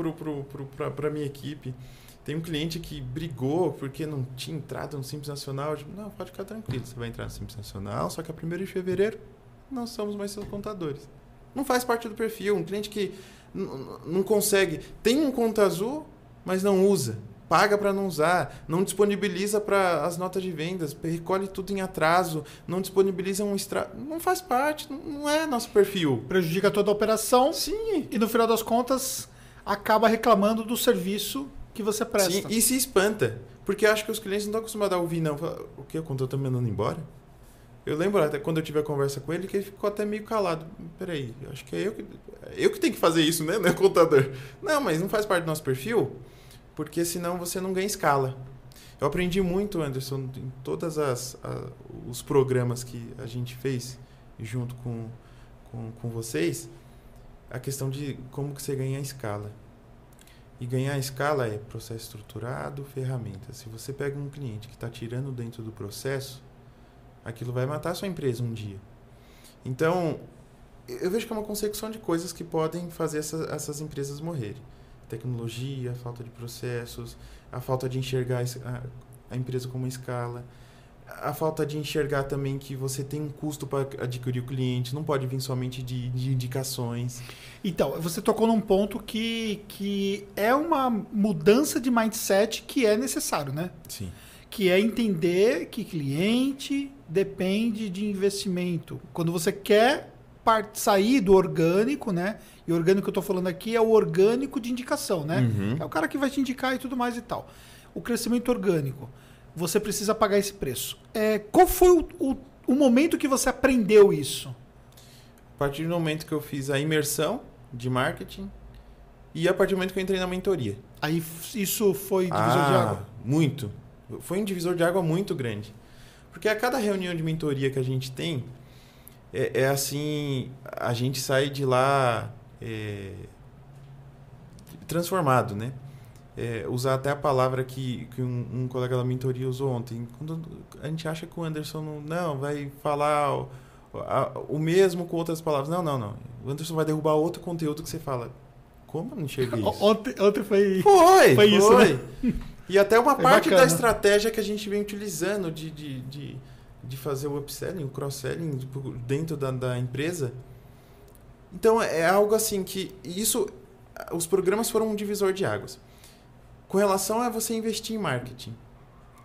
para a minha equipe. Tem um cliente que brigou porque não tinha entrado no Simples Nacional. Eu digo, não, pode ficar tranquilo, você vai entrar no Simples Nacional, só que a 1 de fevereiro não somos mais seus contadores. Não faz parte do perfil. Um cliente que não consegue. Tem um conta azul, mas não usa paga para não usar, não disponibiliza para as notas de vendas, recolhe tudo em atraso, não disponibiliza um extra, não faz parte, não é nosso perfil.
Prejudica toda a operação.
Sim.
E no final das contas acaba reclamando do serviço que você presta. Sim,
e se espanta, porque acho que os clientes não estão acostumados a ouvir não, o que o contator está me mandando embora? Eu lembro até quando eu tive a conversa com ele que ele ficou até meio calado. Peraí, acho que é eu que, eu que tenho que fazer isso, né? Não é o contador. Não, mas não faz parte do nosso perfil porque senão você não ganha escala. Eu aprendi muito, Anderson, em todos os programas que a gente fez junto com, com, com vocês, a questão de como que você ganha escala. E ganhar escala é processo estruturado, ferramentas. Se você pega um cliente que está tirando dentro do processo, aquilo vai matar a sua empresa um dia. Então, eu vejo que é uma consecução de coisas que podem fazer essa, essas empresas morrerem tecnologia, falta de processos, a falta de enxergar a, a empresa como escala, a falta de enxergar também que você tem um custo para adquirir o cliente, não pode vir somente de, de, indicações.
Então, você tocou num ponto que, que é uma mudança de mindset que é necessário, né?
Sim.
Que é entender que cliente depende de investimento. Quando você quer sair do orgânico, né? E o orgânico que eu estou falando aqui é o orgânico de indicação, né? Uhum. É o cara que vai te indicar e tudo mais e tal. O crescimento orgânico, você precisa pagar esse preço. É, qual foi o, o, o momento que você aprendeu isso?
A partir do momento que eu fiz a imersão de marketing e a partir do momento que eu entrei na mentoria.
Aí isso foi divisor
ah,
de água?
Muito. Foi um divisor de água muito grande. Porque a cada reunião de mentoria que a gente tem, é, é assim, a gente sai de lá é, transformado, né? É, usar até a palavra que, que um, um, colega da mentoria usou ontem. Quando a gente acha que o Anderson não, não vai falar o, a, o mesmo com outras palavras. Não, não, não. O Anderson vai derrubar outro conteúdo que você fala. Como eu não enxerguei isso?
Ontem, ontem foi,
foi, foi isso, foi. Né? E até uma foi parte bacana. da estratégia que a gente vem utilizando de, de, de, de fazer o upselling, o cross-selling dentro da, da empresa então é algo assim que isso os programas foram um divisor de águas. Com relação a você investir em marketing,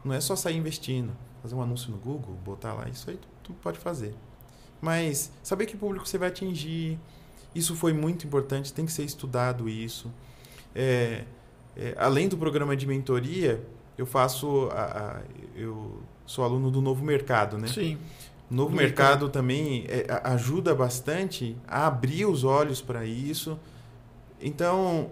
não é só sair investindo, fazer um anúncio no Google, botar lá, isso aí tu, tu pode fazer. Mas saber que público você vai atingir, isso foi muito importante, tem que ser estudado isso. É, é, além do programa de mentoria, eu faço, a, a, eu sou aluno do Novo Mercado, né?
Sim
novo mercado também é, ajuda bastante a abrir os olhos para isso. Então,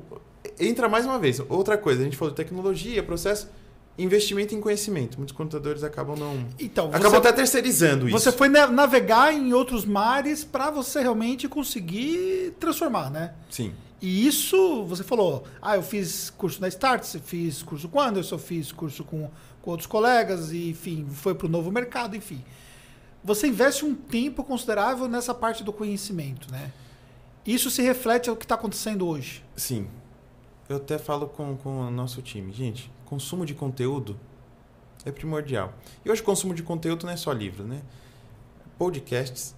entra mais uma vez. Outra coisa, a gente falou de tecnologia, processo, investimento em conhecimento. Muitos contadores acabam não.
Então,
acabam até terceirizando isso.
Você foi navegar em outros mares para você realmente conseguir transformar, né?
Sim.
E isso, você falou, ah, eu fiz curso na Starts, fiz curso com Anderson, fiz curso com, com outros colegas, e, enfim, foi para o novo mercado, enfim você investe um tempo considerável nessa parte do conhecimento, né? Isso se reflete ao que está acontecendo hoje.
Sim. Eu até falo com, com o nosso time. Gente, consumo de conteúdo é primordial. E hoje, consumo de conteúdo não é só livro, né? Podcasts.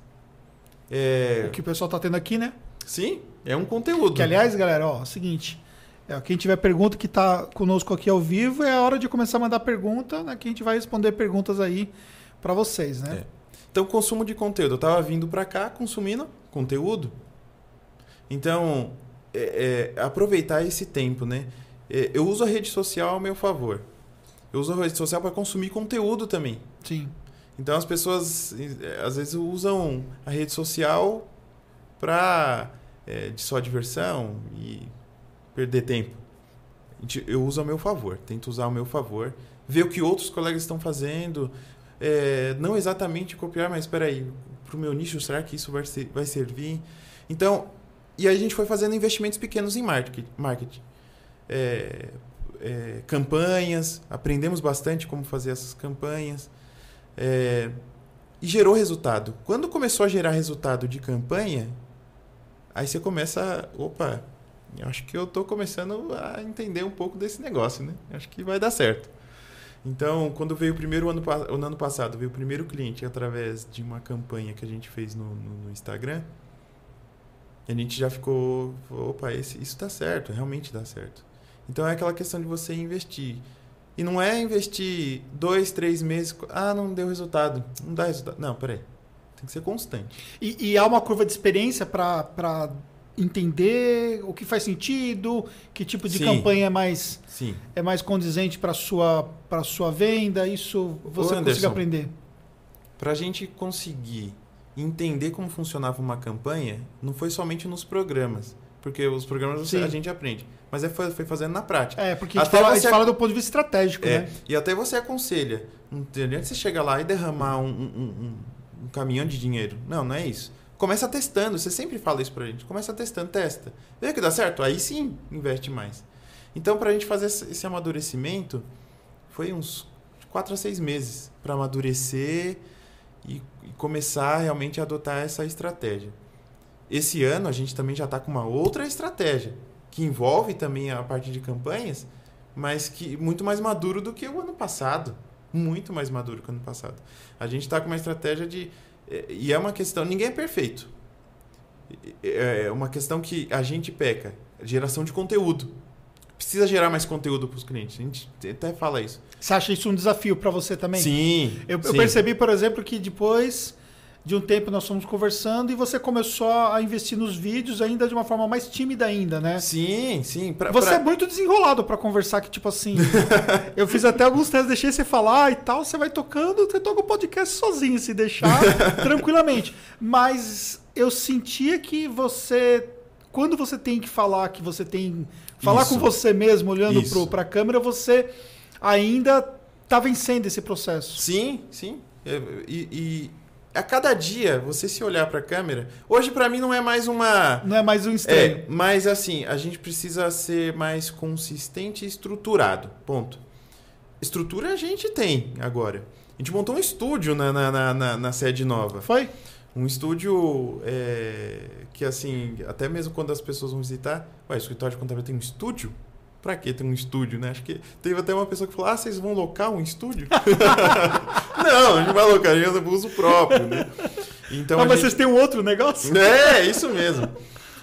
É...
O que o pessoal está tendo aqui, né?
Sim, é um conteúdo.
Que, aliás, galera, ó, é o seguinte. É, quem tiver pergunta que está conosco aqui ao vivo, é a hora de começar a mandar pergunta, né, que a gente vai responder perguntas aí para vocês, né?
É. Então, consumo de conteúdo. Eu estava vindo para cá consumindo conteúdo. Então, é, é, aproveitar esse tempo, né? É, eu uso a rede social ao meu favor. Eu uso a rede social para consumir conteúdo também.
Sim.
Então, as pessoas, é, às vezes, usam a rede social para é, de só diversão e perder tempo. Eu uso ao meu favor, tento usar ao meu favor, ver o que outros colegas estão fazendo, é, não exatamente copiar, mas espera aí, para o meu nicho, será que isso vai, ser, vai servir? Então, e aí a gente foi fazendo investimentos pequenos em marketing. marketing. É, é, campanhas, aprendemos bastante como fazer essas campanhas. É, e gerou resultado. Quando começou a gerar resultado de campanha, aí você começa. Opa, acho que eu estou começando a entender um pouco desse negócio, né? Acho que vai dar certo. Então, quando veio o primeiro ano, o ano passado, veio o primeiro cliente através de uma campanha que a gente fez no, no, no Instagram, a gente já ficou, opa, esse, isso dá certo, realmente dá certo. Então é aquela questão de você investir. E não é investir dois, três meses, ah, não deu resultado, não dá resultado. Não, peraí. Tem que ser constante.
E, e há uma curva de experiência para entender o que faz sentido, que tipo de Sim. campanha é mais Sim. é mais condizente para sua para sua venda, isso você consegue aprender.
Para a gente conseguir entender como funcionava uma campanha, não foi somente nos programas, porque os programas Sim. a gente aprende, mas é, foi, foi fazendo na prática.
É, porque a gente, fala, a gente fala, do ponto de vista estratégico, é, né?
E até você aconselha, não adianta você chegar lá e derramar um, um, um, um caminhão de dinheiro. Não, não é isso. Começa testando, você sempre fala isso pra gente. Começa testando, testa. Vê que dá certo? Aí sim, investe mais. Então, pra gente fazer esse amadurecimento, foi uns 4 a 6 meses para amadurecer e, e, começar realmente a adotar essa estratégia. Esse ano a gente também já está com uma outra estratégia, que envolve também a parte de campanhas, mas que muito mais maduro do que o ano passado. Muito mais maduro que o ano passado. A gente está com uma estratégia de é, e é uma questão, ninguém é perfeito. É, é uma questão que a gente peca, geração de conteúdo. Precisa gerar mais conteúdo para os clientes. A gente até fala isso.
Você acha isso um desafio para você também?
Sim.
Eu,
sim.
eu percebi, por exemplo, que depois de um tempo nós fomos conversando e você começou a investir nos vídeos ainda de uma forma mais tímida ainda, né?
Sim, sim.
Pra, você pra... é muito desenrolado para conversar, que tipo assim, eu fiz até alguns testes, deixei você falar e tal, você vai tocando, você toca o podcast sozinho, se deixar, tranquilamente. Mas eu sentia que você, quando você tem que falar, que você tem falar Isso. com você mesmo, olhando para a câmera, você ainda está vencendo esse processo.
Sim, sim. E, e, a cada dia você se olhar para a câmera, hoje para mim não é mais uma
não é mais um estranho.
É, mas assim, a gente precisa ser mais consistente e estruturado. Ponto. Estrutura a gente tem agora. A gente montou um estúdio na, na, na, na sede nova.
Foi?
Um estúdio é, que, assim, até mesmo quando as pessoas vão visitar, ué, o escritório de contabilidade tem um estúdio? Pra que ter um estúdio, né? Acho que teve até uma pessoa que falou: Ah, vocês vão locar um estúdio? não, a gente vai locar, a gente uso próprio, né?
Então, ah, mas gente... vocês têm um outro negócio?
É, isso mesmo.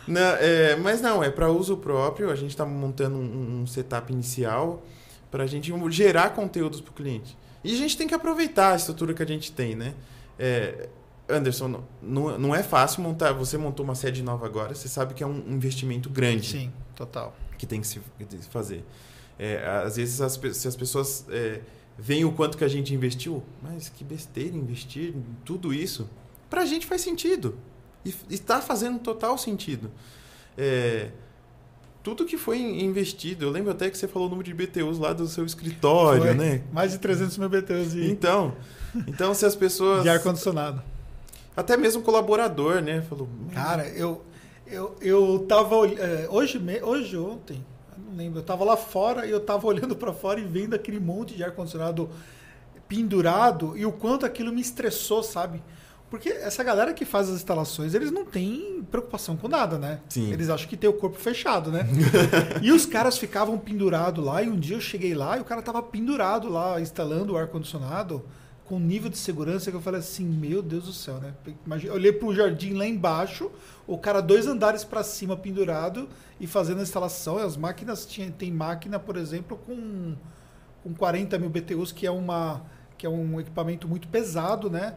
Não, é, mas não, é para uso próprio. A gente está montando um, um, setup inicial para a gente gerar conteúdos para o cliente. E a gente tem que aproveitar a estrutura que a gente tem, né? É, Anderson, não, não é fácil montar. Você montou uma sede nova agora, você sabe que é um investimento grande.
Sim, total
que tem que se fazer. É, às vezes, as, se as pessoas é, veem o quanto que a gente investiu, mas que besteira investir em tudo isso. Para a gente faz sentido. E está fazendo total sentido. É, tudo que foi investido, eu lembro até que você falou o número de BTUs lá do seu escritório, foi. né?
Mais de 300 mil BTUs.
Então, então se as pessoas...
De ar-condicionado.
Até mesmo colaborador, né? Falou...
Cara, eu, eu, eu tava é, hoje, hoje ontem, não lembro, eu tava lá fora e eu tava olhando para fora e vendo aquele monte de ar-condicionado pendurado e o quanto aquilo me estressou, sabe? Porque essa galera que faz as instalações, eles não têm preocupação com nada, né?
Sim.
Eles acham que tem o corpo fechado, né? e os caras ficavam pendurados lá, e um dia eu cheguei lá e o cara tava pendurado lá, instalando o ar-condicionado, com nível de segurança que eu falei assim, meu Deus do céu, né? Imagina, eu olhei pro jardim lá embaixo, o cara dois andares para cima pendurado e fazendo a instalação. E as máquinas, tinha, tem máquina, por exemplo, com, com 40 mil BTUs, que é, uma, que é um equipamento muito pesado, né?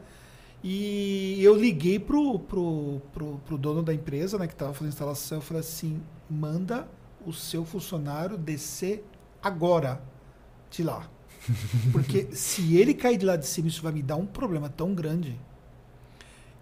E eu liguei pro, pro, pro, pro dono da empresa, né, que estava fazendo a instalação, eu falei assim, manda o seu funcionário descer agora de lá. Porque se ele cair de lá de cima, isso vai me dar um problema tão grande.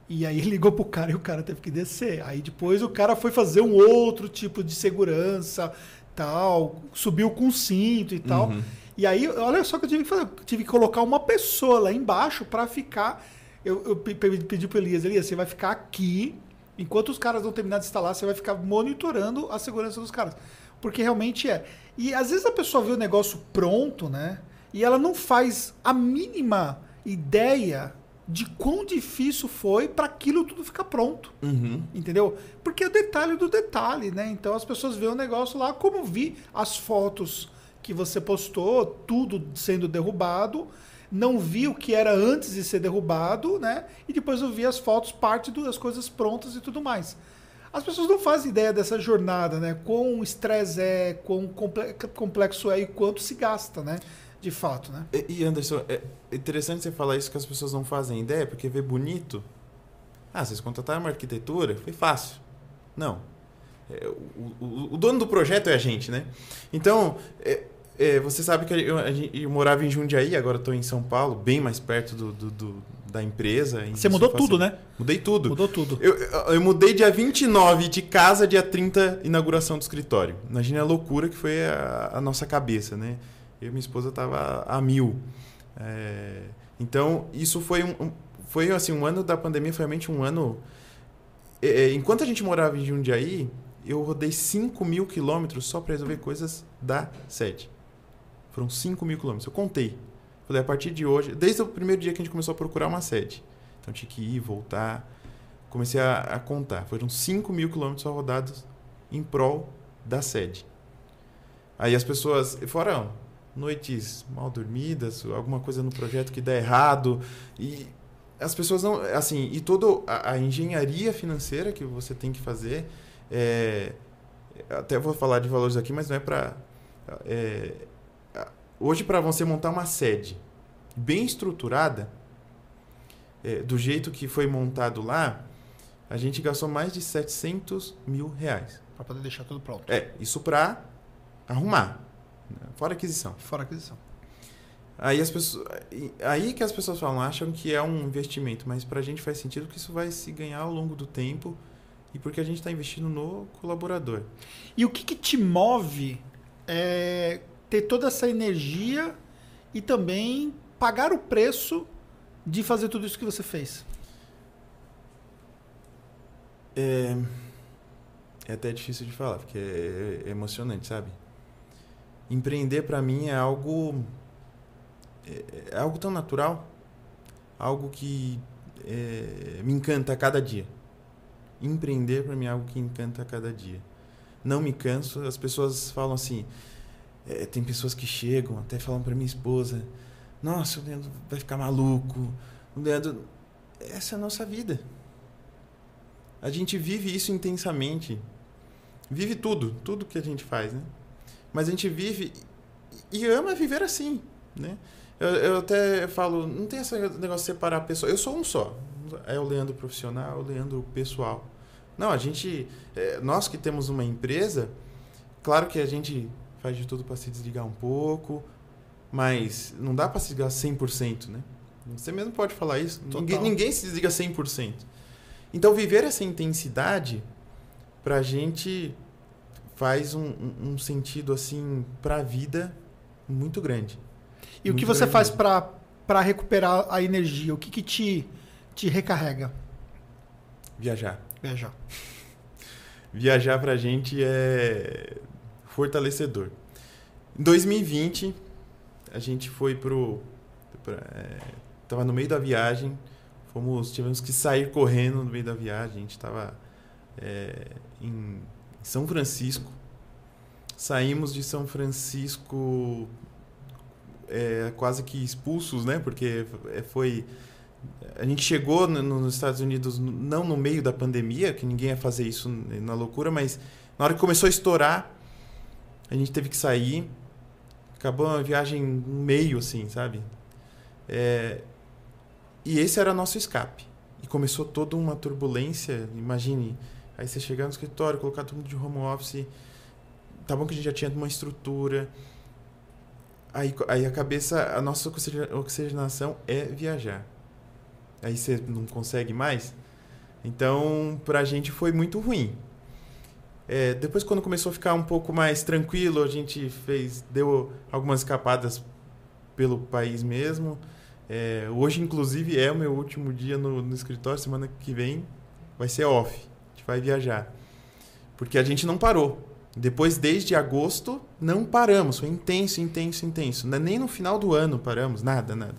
E aí ligou pro cara e o cara teve que descer. Aí depois o cara foi fazer um outro tipo de segurança, tal, subiu com cinto e tal.
Uhum.
E aí, olha só que eu tive que fazer, eu tive que colocar uma pessoa lá embaixo para ficar eu, eu pedi para Elias, Elias, você vai ficar aqui, enquanto os caras vão terminar de instalar, você vai ficar monitorando a segurança dos caras. Porque realmente é. E às vezes a pessoa vê o negócio pronto, né? E ela não faz a mínima ideia de quão difícil foi para aquilo tudo ficar pronto.
Uhum.
Entendeu? Porque é o detalhe do detalhe, né? Então as pessoas veem o negócio lá, como vi as fotos que você postou, tudo sendo derrubado não vi o que era antes de ser derrubado, né? E depois eu vi as fotos, parte das coisas prontas e tudo mais. As pessoas não fazem ideia dessa jornada, né? Quão estresse é, quão complexo é e quanto se gasta, né? De fato, né?
E Anderson, é interessante você falar isso que as pessoas não fazem ideia, porque vê bonito. Ah, vocês contrataram uma arquitetura? Foi fácil. Não. É, o, o, o, dono do projeto é a gente, né? Então, é, é, você sabe que eu, eu, morava em Jundiaí, agora estou em São Paulo, bem mais perto do, do, do da empresa.
Você mudou tudo, né?
Mudei tudo.
Mudou tudo.
Eu, eu mudei dia 29 de casa, dia 30, inauguração do escritório. Imagina a loucura que foi a, a nossa cabeça, né? Eu e minha esposa tava a mil. É, então, isso foi um, foi assim, um ano da pandemia, foi realmente um ano... É, é enquanto a gente morava em Jundiaí, eu rodei 5 mil quilômetros só para resolver coisas da sede. Foram 5 mil quilômetros. Eu contei. Falei, a partir de hoje, desde o primeiro dia que a gente começou a procurar uma sede. Então tinha que ir, voltar. Comecei a, a contar. Foram 5 mil quilômetros rodados em prol da sede. Aí as pessoas, fora noites mal dormidas, alguma coisa no projeto que dá errado. E as pessoas não. Assim, e toda a, a engenharia financeira que você tem que fazer. É, até vou falar de valores aqui, mas não é para. É, Hoje, para você montar uma sede bem estruturada, é, do jeito que foi montado lá, a gente gastou mais de 700 mil reais.
Para poder deixar tudo pronto.
É, isso para arrumar. Fora aquisição.
Fora aquisição.
Aí, as pessoas, aí que as pessoas falam, acham que é um investimento, mas para a gente faz sentido que isso vai se ganhar ao longo do tempo e porque a gente está investindo no colaborador.
E o que, que te move é, ter toda essa energia e também pagar o preço de fazer tudo isso que você fez?
É, é até difícil de falar, porque é, é emocionante, sabe? Empreender para mim é algo é, é, algo tão natural, algo que é, me encanta a cada dia. Empreender para mim é algo que encanta a cada dia. Não me canso. As pessoas falam assim: é, tem pessoas que chegam, até falam para minha esposa: Nossa, o Leandro vai ficar maluco. O Leandro. Essa é a nossa vida. A gente vive isso intensamente. Vive tudo, tudo que a gente faz, né? Mas a gente vive e ama viver assim, né? Eu, eu até falo, não tem esse negócio de separar a pessoa. Eu sou um só. É o Leandro profissional, é o Leandro pessoal. Não, a gente, é, nós que temos uma empresa, claro que a gente faz de tudo para se desligar um pouco, mas não dá para se desligar 100%, né? Você mesmo pode falar isso. Ninguém, ninguém, se desliga 100%. Então, viver essa intensidade, para a gente, faz um, um, sentido, assim, para a vida muito grande.
E muito o que você faz para recuperar a energia? O que, que te, te recarrega?
Viajar.
Viajar.
Viajar para a gente é fortalecedor. Em 2020, a gente foi pro. Pra, é, tava no meio da viagem, Fomos, tivemos que sair correndo no meio da viagem. A gente estava é, em São Francisco. Saímos de São Francisco é, quase que expulsos, né? Porque é, foi a gente chegou nos Estados Unidos não no meio da pandemia, que ninguém ia fazer isso na loucura, mas na hora que começou a estourar, a gente teve que sair. Acabou a viagem no meio, assim, sabe? É, e esse era nosso escape. E começou toda uma turbulência. Imagine, aí você chegar no escritório, colocar todo mundo de home office. Tá bom que a gente já tinha uma estrutura. Aí, aí a cabeça, a nossa oxigenação é viajar. Aí você não consegue mais. Então, pra gente foi muito ruim. É, depois, quando começou a ficar um pouco mais tranquilo, a gente fez, deu algumas escapadas pelo país mesmo. É, hoje, inclusive, é o meu último dia no, no escritório. Semana que vem vai ser off. Vai viajar. Porque a gente não parou. Depois, desde agosto, não paramos. Foi intenso, intenso, intenso. É nem no final do ano paramos, nada, nada.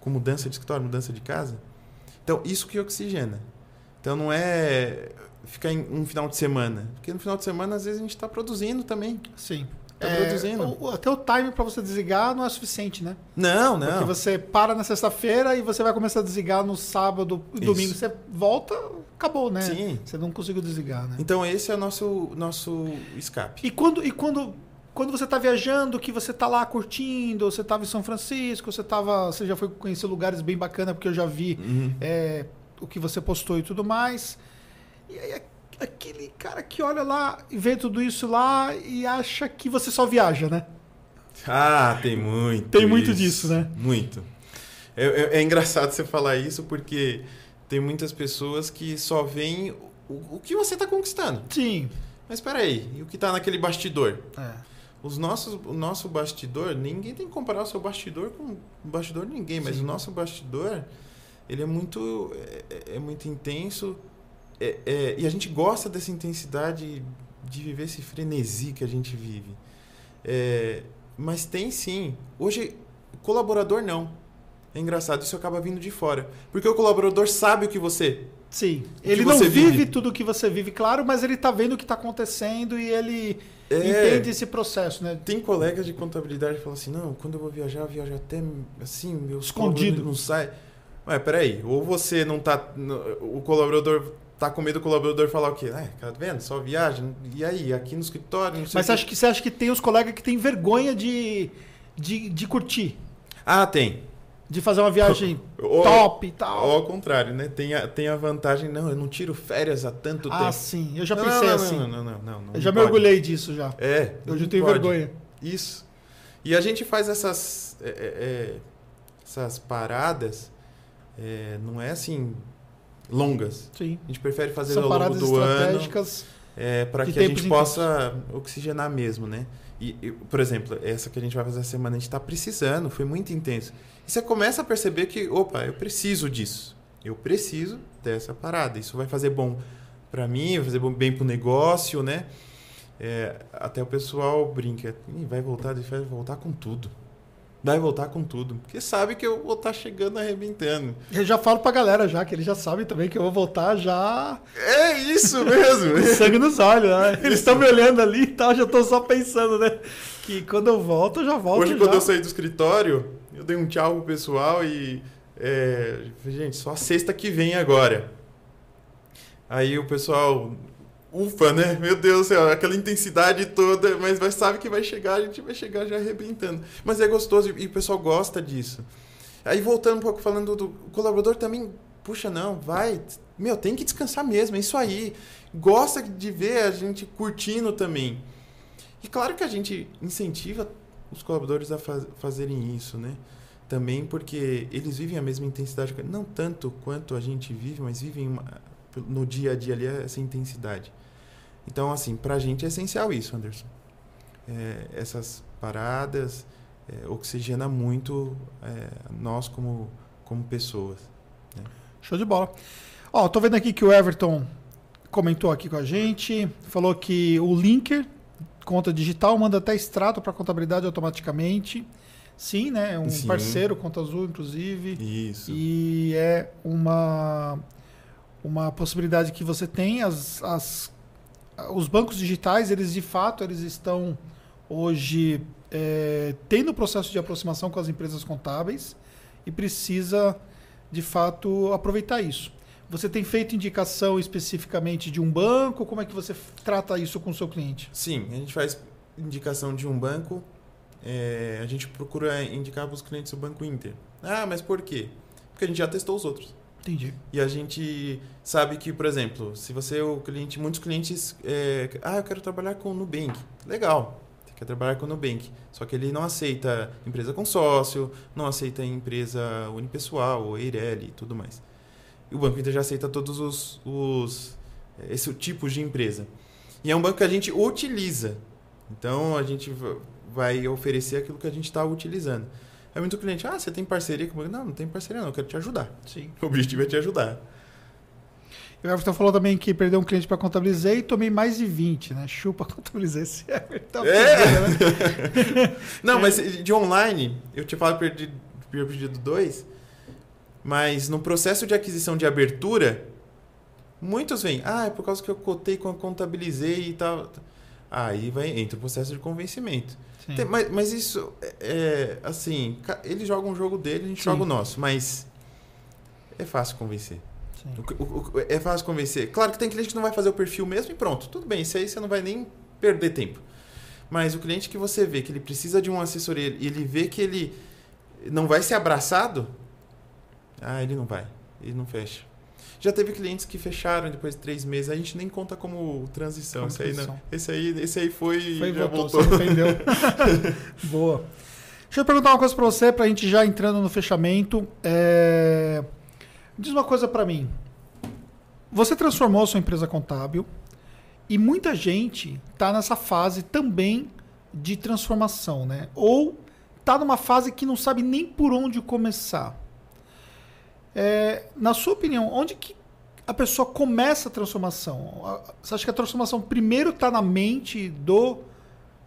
Com mudança de escritório, mudança de casa. Então, isso que oxigena. Então, não é ficar em um final de semana. Porque no final de semana, às vezes, a gente está produzindo também.
Sim.
Tá é, produzindo.
O, até o time para você desligar não é suficiente, né?
Não, não.
Porque você para na sexta-feira e você vai começar a desligar no sábado e domingo. Você volta, acabou, né?
Sim.
Você não conseguiu desligar, né?
Então esse é o nosso, nosso escape.
E quando, e quando, quando você está viajando, que você está lá curtindo, você estava em São Francisco, você tava, você já foi conhecer lugares bem bacanas, porque eu já vi uhum. é, o que você postou e tudo mais. E aí aquele cara que olha lá e vê tudo isso lá e acha que você só viaja, né?
Ah, tem muito.
Tem muito isso. disso, né?
Muito. É, é, é, engraçado você falar isso porque tem muitas pessoas que só veem o, o que você está conquistando.
Sim.
Mas espera aí, e o que está naquele bastidor?
É.
Os nossos, o nosso bastidor, ninguém tem que comparar o seu bastidor com o bastidor de ninguém, mas Sim. o nosso bastidor, ele é muito, é, é muito intenso é, é, e a gente gosta dessa intensidade de viver esse frenesi que a gente vive. É, mas tem sim. Hoje, colaborador não. É engraçado, isso acaba vindo de fora. Porque o colaborador sabe o que você.
Sim. Ele não vive, vive tudo o que você vive, claro, mas ele está vendo o que está acontecendo e ele é, entende esse processo, né?
Tem colegas de contabilidade que falam assim: não, quando eu vou viajar, eu viajo até assim, meus
escondido.
Não sai. Mas peraí, ou você não tá. O colaborador tá com medo do colaborador falar o quê? É, tá vendo? Só viagem. E aí, aqui no escritório,
Mas você acha, que, você acha que tem os colegas que têm vergonha de, de, de curtir?
Ah, tem.
De fazer uma viagem top e tal.
Ou ao contrário, né? Tem a, tem a vantagem, não, eu não tiro férias há tanto
ah,
tempo. Ah,
sim. Eu já pensei não, não, assim.
Não, não, não, não, não
Eu já pode. mergulhei disso já.
É.
Eu já tenho pode. vergonha.
Isso. E a gente faz essas, é, é, é essas paradas, é, não é assim, longas.
Sim.
A gente prefere fazer São ao longo do ano. É, para que a gente possa oxigenar mesmo, né? E, e, por exemplo, essa que a gente vai fazer essa semana, a gente está precisando, foi muito intenso. E você começa a perceber que, opa, eu preciso disso. Eu preciso dessa parada. Isso vai fazer bom para mim, vai fazer bem para o negócio, né? É, até o pessoal brinca, vai voltar, vai voltar com tudo vai voltar com tudo. Porque sabe que eu vou estar tá chegando arrebentando.
Eu já falo pra galera já, que eles já sabem também que eu vou voltar já.
É isso mesmo!
sangue nos olhos, né? Eles estão me olhando ali e tal, já tô só pensando, né? Que quando eu volto, eu já volto.
Hoje,
já.
quando eu saí do escritório, eu dei um tchau pro pessoal e. É, gente, só sexta que vem agora. Aí o pessoal, ufa, né? Meu Deus do céu, aquela intensidade toda, mas vai, sabe que vai chegar, a gente vai chegar já arrebentando. Mas é gostoso e, o pessoal gosta disso. Aí voltando um pouco falando do colaborador também, puxa, não, vai, meu, tem que descansar mesmo, é isso aí. Gosta de ver a gente curtindo também. E claro que a gente incentiva os colaboradores a faz, fazerem isso, né? Também porque eles vivem a mesma intensidade, não tanto quanto a gente vive, mas vivem uma, no dia a dia ali essa intensidade. Então, assim, para a gente é essencial isso, Anderson. É, essas paradas é, oxigena muito é, nós como, como pessoas. Né?
Show de bola. Ó, tô vendo aqui que o Everton comentou aqui com a gente, falou que o linker, conta digital, manda até extrato para contabilidade automaticamente. Sim, né? É um
Sim.
parceiro, Conta Azul, inclusive.
Isso.
E é uma, uma possibilidade que você tem. As, as, os bancos digitais, eles de fato, eles estão hoje é, tendo o processo de aproximação com as empresas contábeis e precisa, de fato, aproveitar isso. Você tem feito indicação especificamente de um banco? Como é que você trata isso com o seu cliente?
Sim, a gente faz indicação de um banco. é, a gente procura indicar para os clientes o Banco Inter. Ah, mas por quê? Porque a gente já testou os outros.
Entendi.
E a gente sabe que, por exemplo, se você é o cliente, muitos clientes, é, ah, eu quero trabalhar com o Nubank. Legal, você quer trabalhar com o Nubank. Só que ele não aceita empresa com sócio, não aceita empresa unipessoal, ou Eireli e tudo mais. E o Banco Inter já aceita todos os, os esse tipo de empresa. E é um banco que a gente utiliza. Então a gente va- vai oferecer aquilo que a gente está utilizando. É muito cliente, ah, você tem parceria com o banco? Não, não tem parceria não, eu quero te ajudar.
Sim.
O objetivo é te ajudar.
O Everton falou também que perdeu um cliente para contabilizar e tomei mais de 20, né? Chupa contabilizar esse Everton.
É.
perdendo, né?
Não, mas de online, eu te falo perdi, perdido dois, mas no processo de aquisição de abertura, muitos vêm, ah, é por causa que eu cotei, com contabilizei e tal. Aí vai, entra o processo de convencimento. Tem- mas, mas isso, é, é, assim, ele joga um jogo dele, a gente
Sim.
joga o nosso, mas é fácil convencer. O- o- o- é fácil convencer. Claro que tem cliente que não vai fazer o perfil mesmo e pronto. Tudo bem, isso aí você não vai nem perder tempo. Mas o cliente que você vê que ele precisa de uma assessoria e ele vê que ele não vai ser abraçado, ah, ele não vai. Ele não fecha. Já teve clientes que fecharam depois de três meses. A gente nem conta como transição.
Como
esse, aí,
transição.
esse aí Esse aí foi
Foi
já
voltou,
voltou.
se arrependeu. Boa. Deixa eu perguntar uma coisa pra você, pra gente já entrando no fechamento. É, Diz uma coisa pra mim. Você transformou a sua empresa contábil e muita gente tá nessa fase também de transformação, né? Ou tá numa fase que não sabe nem por onde começar. É, na sua opinião, onde que a pessoa começa a transformação? Você acha que a transformação primeiro está na mente do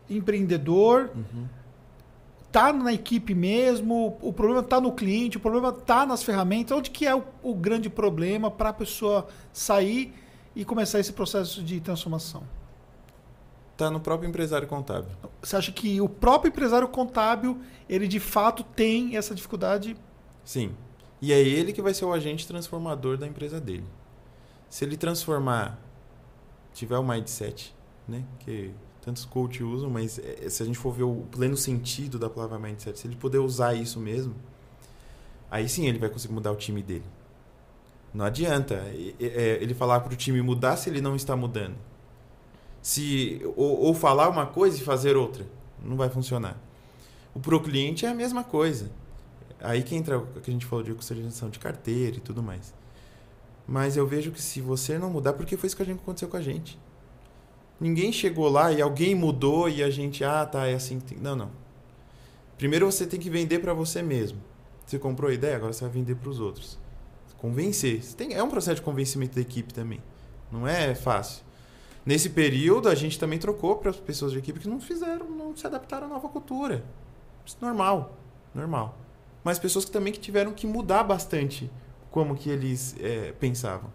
empreendedor?
Uhum.
Tá na equipe mesmo? O problema está no cliente? O problema está nas ferramentas? Onde que é o, o grande problema para a pessoa sair e começar esse processo de transformação?
Tá no próprio empresário contábil.
Você acha que o próprio empresário contábil, ele de fato tem essa dificuldade?
Sim. E é ele que vai ser o agente transformador da empresa dele. Se ele transformar, tiver o mindset, né? Que tantos coaches usam, mas é, se a gente for ver o pleno sentido da palavra mindset, se ele puder usar isso mesmo, aí sim ele vai conseguir mudar o time dele. Não adianta é, é, ele falar para o time mudar se ele não está mudando. Se, ou, ou falar uma coisa e fazer outra. Não vai funcionar. O pro cliente é a mesma coisa. Aí que entra o que a gente falou de customização de carteira e tudo mais. Mas eu vejo que se você não mudar, porque foi isso que aconteceu com a gente. Ninguém chegou lá e alguém mudou e a gente, ah, tá, é assim. que tem-" Não, não. Primeiro você tem que vender para você mesmo. Você comprou a ideia, agora você vai vender para os outros. Convencer. Tem- é um processo de convencimento da equipe também. Não é fácil. Nesse período, a gente também trocou para as pessoas de equipe que não fizeram, não se adaptaram à nova cultura. Isso é normal, normal. Mas pessoas que também que tiveram que mudar bastante como que eles é, pensavam.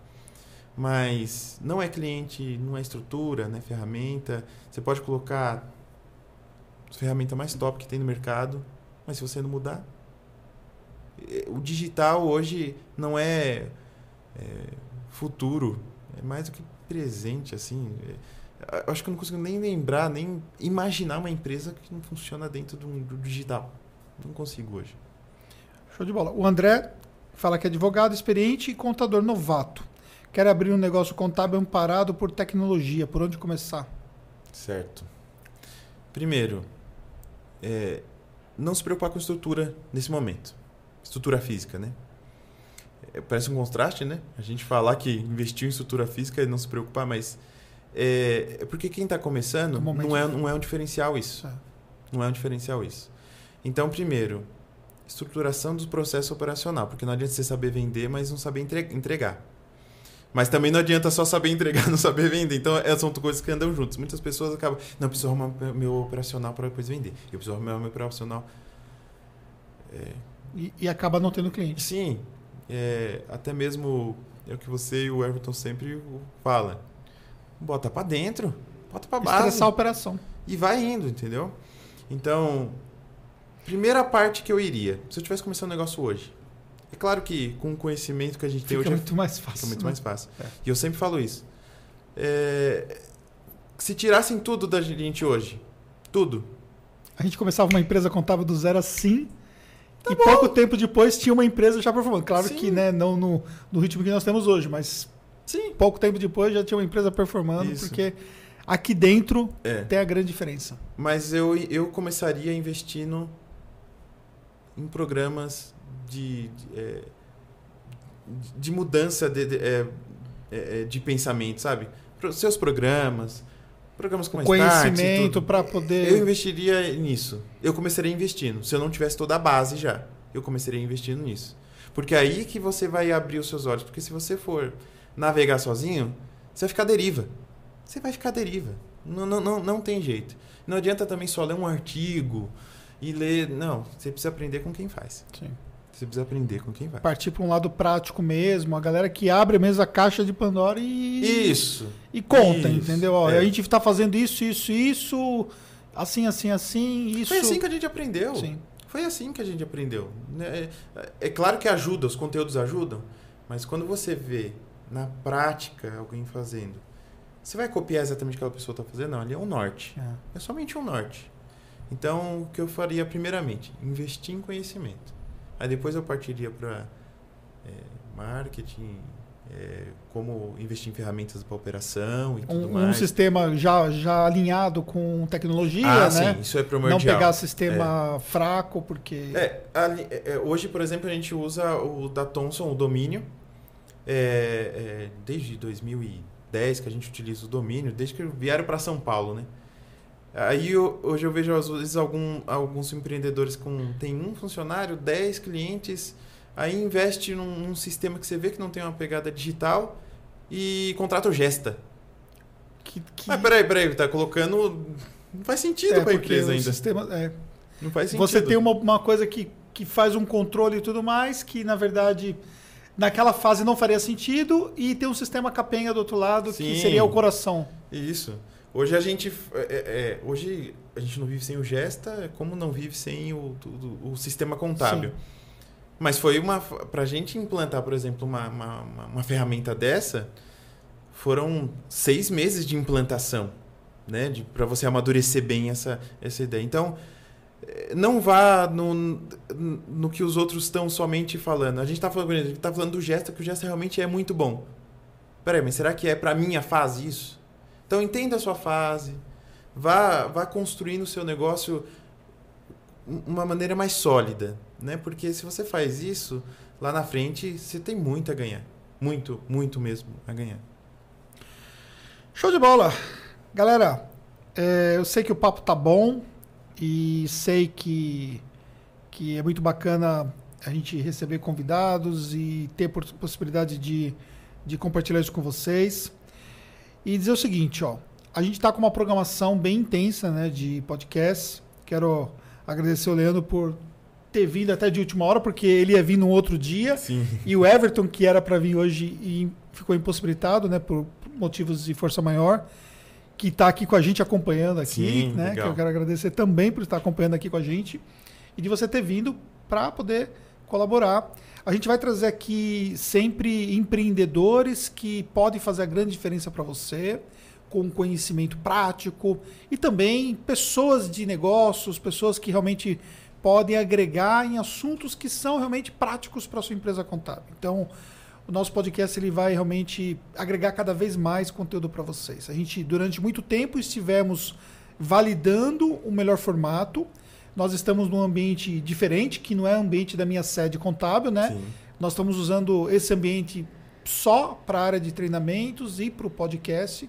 Mas não é cliente, não é estrutura, não é ferramenta. Você pode colocar a ferramenta mais top que tem no mercado, mas se você não mudar, é, o digital hoje não é, é futuro, é mais do que presente, assim. É, acho que eu não consigo nem lembrar, nem imaginar uma empresa que não funciona dentro do, do digital. Não consigo hoje.
Show de bola. O André fala que é advogado experiente e contador novato. Quer abrir um negócio contábil amparado por tecnologia. Por onde começar?
Certo. Primeiro, é, não se preocupar com estrutura nesse momento. Estrutura física, né? É, parece um contraste, né? A gente falar que investiu em estrutura física e não se preocupar, mas é, é porque quem está começando
momento-
não é, não é um diferencial isso.
Isso é.
Não é um diferencial isso. Então, primeiro, estruturação do processo operacional, porque não adianta você saber vender, mas não saber entre- entregar. Mas também não adianta só saber entregar, não saber vender. Então, essas são coisas que andam juntas. Muitas pessoas acabam, não, eu preciso arrumar meu operacional para depois vender. Eu preciso arrumar meu operacional. é,
E, e acaba não tendo cliente.
sim, é, até mesmo é o que você e o Everton sempre fala. Bota pra dentro, bota pra base
Estressar a operação.
e vai indo, entendeu? Então, primeira parte que eu iria, se eu tivesse começando um negócio hoje. É claro que com o conhecimento que a gente tem
Fica
hoje é
muito mais fácil.
Fica muito
né?
mais fácil.
É.
E eu sempre falo isso. É, Se tirassem tudo da gente hoje, tudo.
A gente começava uma empresa contábil do zero assim. e pouco tempo depois tinha uma empresa já performando. Claro
Sim.
que né, não no, no ritmo que nós temos hoje, mas
Sim.
pouco tempo depois já tinha uma empresa performando,
Isso.
porque aqui dentro
É.
tem a grande diferença.
Mas eu, eu começaria investindo em programas de, de, é, de mudança de, de, é, é, de pensamento, sabe? Seus programas, programas como
Conhecimento para
Eu
poder.
investiria nisso. Eu começaria investindo. Se eu não tivesse toda a base já, eu começaria investindo nisso. Porque é aí que você vai abrir os seus olhos. Porque se você for navegar sozinho, você vai ficar deriva. Você vai ficar deriva. Não, não, não, não tem jeito. Não adianta também só ler um artigo e ler. Não, você precisa aprender com quem faz.
Sim.
Você precisa aprender com quem faz.
Partir para um lado prático mesmo, a galera que abre mesmo a caixa de Pandora e,
Isso.
e conta,
Isso,
entendeu? Ó,
é.
A gente está fazendo isso, isso, isso, assim, assim, assim, isso.
Foi assim que a gente aprendeu.
Sim.
Foi assim que a gente aprendeu. né? É, é claro que ajuda, os conteúdos ajudam, mas quando você vê na prática alguém fazendo, você vai copiar exatamente o que aquela pessoa está fazendo? Não, ali é um norte.
É.
É somente um norte. Então, o que eu faria primeiramente? Investir em conhecimento. Aí depois eu partiria para marketing, é, como investir em ferramentas para operação e tudo
Um, um
mais.
sistema já, já alinhado com tecnologia,
ah,
né?
sim, isso é
Não
primordial.
pegar sistema fraco, porque.
É, ali- é, é, hoje, por exemplo, a gente usa o da Thomson, o domínio, é, é, desde 2010 que a gente utiliza o domínio, desde que vieram para São Paulo, né? Aí eu- hoje eu vejo às vezes algum, alguns empreendedores com tem um funcionário, 10 clientes, aí investe num, num sistema que você vê que não tem uma pegada digital e contrata o Gesta.
que, que
Mas peraí, peraí, tá colocando. Não faz sentido
é,
para a empresa ainda.
sistema- é.
Não faz sentido.
Você tem uma, uma coisa que, que faz um controle e tudo mais, que na verdade naquela fase não faria sentido, e tem um sistema capenga do outro lado que
Sim.
seria o coração.
Isso. Hoje a gente é, é, hoje a gente não vive sem o Gesta, como não vive sem o, o, o sistema contábil.
Sim.
Mas foi uma para a gente implantar, por exemplo, uma, uma, uma- uma ferramenta dessa, foram seis meses de implantação, né, para você amadurecer bem essa essa ideia. Então eh, não vá no, no que os outros estão somente falando. A gente está falando, a gente tá falando do Gesta, que o Gesta realmente é muito bom. Peraí, mas será que é para minha fase isso? Então entenda a sua fase, vá, vá construindo o seu negócio uma maneira mais sólida, né? Porque se você faz isso, lá na frente você tem muito a ganhar. Muito, muito mesmo a ganhar.
Show de bola! Galera, é, eu sei que o papo tá bom e sei que, que é muito bacana a gente receber convidados e ter possibilidade de, de compartilhar isso com vocês. E dizer o seguinte, ó, a gente está com uma programação bem intensa né, de podcast. Quero agradecer o Leandro por ter vindo até de última hora, porque ele ia vir num outro dia.
Sim.
E o Everton, que era para vir hoje e ficou impossibilitado, né, por motivos de força maior, que está aqui com a gente acompanhando aqui,
Sim,
né,
legal.
que eu quero agradecer também por estar acompanhando aqui com a gente e de você ter vindo para poder colaborar. A gente vai trazer aqui sempre empreendedores que podem fazer a grande diferença para você, com conhecimento prático e também pessoas de negócios, pessoas que realmente podem agregar em assuntos que são realmente práticos para sua empresa contábil. Então, o nosso podcast ele vai realmente agregar cada vez mais conteúdo para vocês. A gente durante muito tempo estivemos validando o melhor formato. Nós estamos num ambiente diferente, que não é o ambiente da minha sede contábil, né?
Sim.
Nós estamos usando esse ambiente só para a área de treinamentos e para o podcast.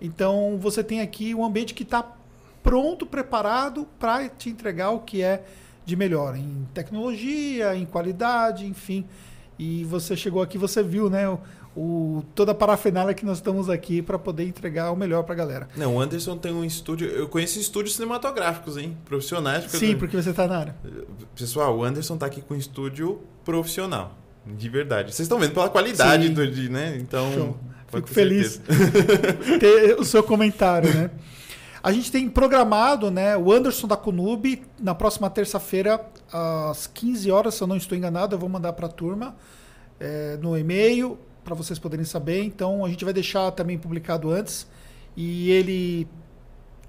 Então, você tem aqui um ambiente que está pronto, preparado para te entregar o que é de melhor em tecnologia, em qualidade, enfim. E você chegou aqui, você viu, né? O, toda a parafernália que nós estamos aqui para poder entregar o melhor para a galera.
Não, o Anderson tem um estúdio. Eu conheço estúdios cinematográficos, hein? Profissionais.
Porque Sim, eu... porque você está na área.
Pessoal, o Anderson está aqui com um estúdio profissional. De verdade. Vocês estão vendo pela qualidade Sim. do, de, né? Então.
Show. Fico feliz ter o seu comentário, né? A gente tem programado, né, o Anderson da Kunub, na próxima terça-feira, às 15 horas, se eu não estou enganado, eu vou mandar para a turma é, no e-mail, para vocês poderem saber. Então, a gente vai deixar também publicado antes. E ele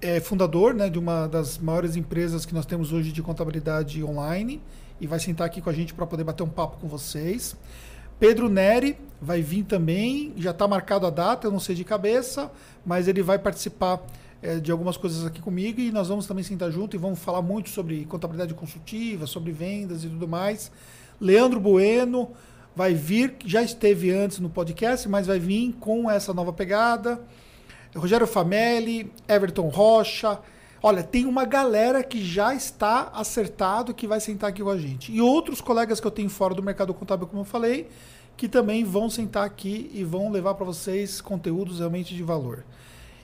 é fundador né, de uma das maiores empresas que nós temos hoje de contabilidade online e vai sentar aqui com a gente para poder bater um papo com vocês. Pedro Neri vai vir também, já está marcado a data, eu não sei de cabeça, mas ele vai participar é, de algumas coisas aqui comigo e nós vamos também sentar junto e vamos falar muito sobre contabilidade consultiva, sobre vendas e tudo mais. Leandro Bueno vai vir, já esteve antes no podcast, mas vai vir com essa nova pegada. Rogério Famelli, Everton Rocha. Olha, tem uma galera que já está acertado que vai sentar aqui com a gente. E outros colegas que eu tenho fora do mercado contábil, como eu falei, que também vão sentar aqui e vão levar para vocês conteúdos realmente de valor.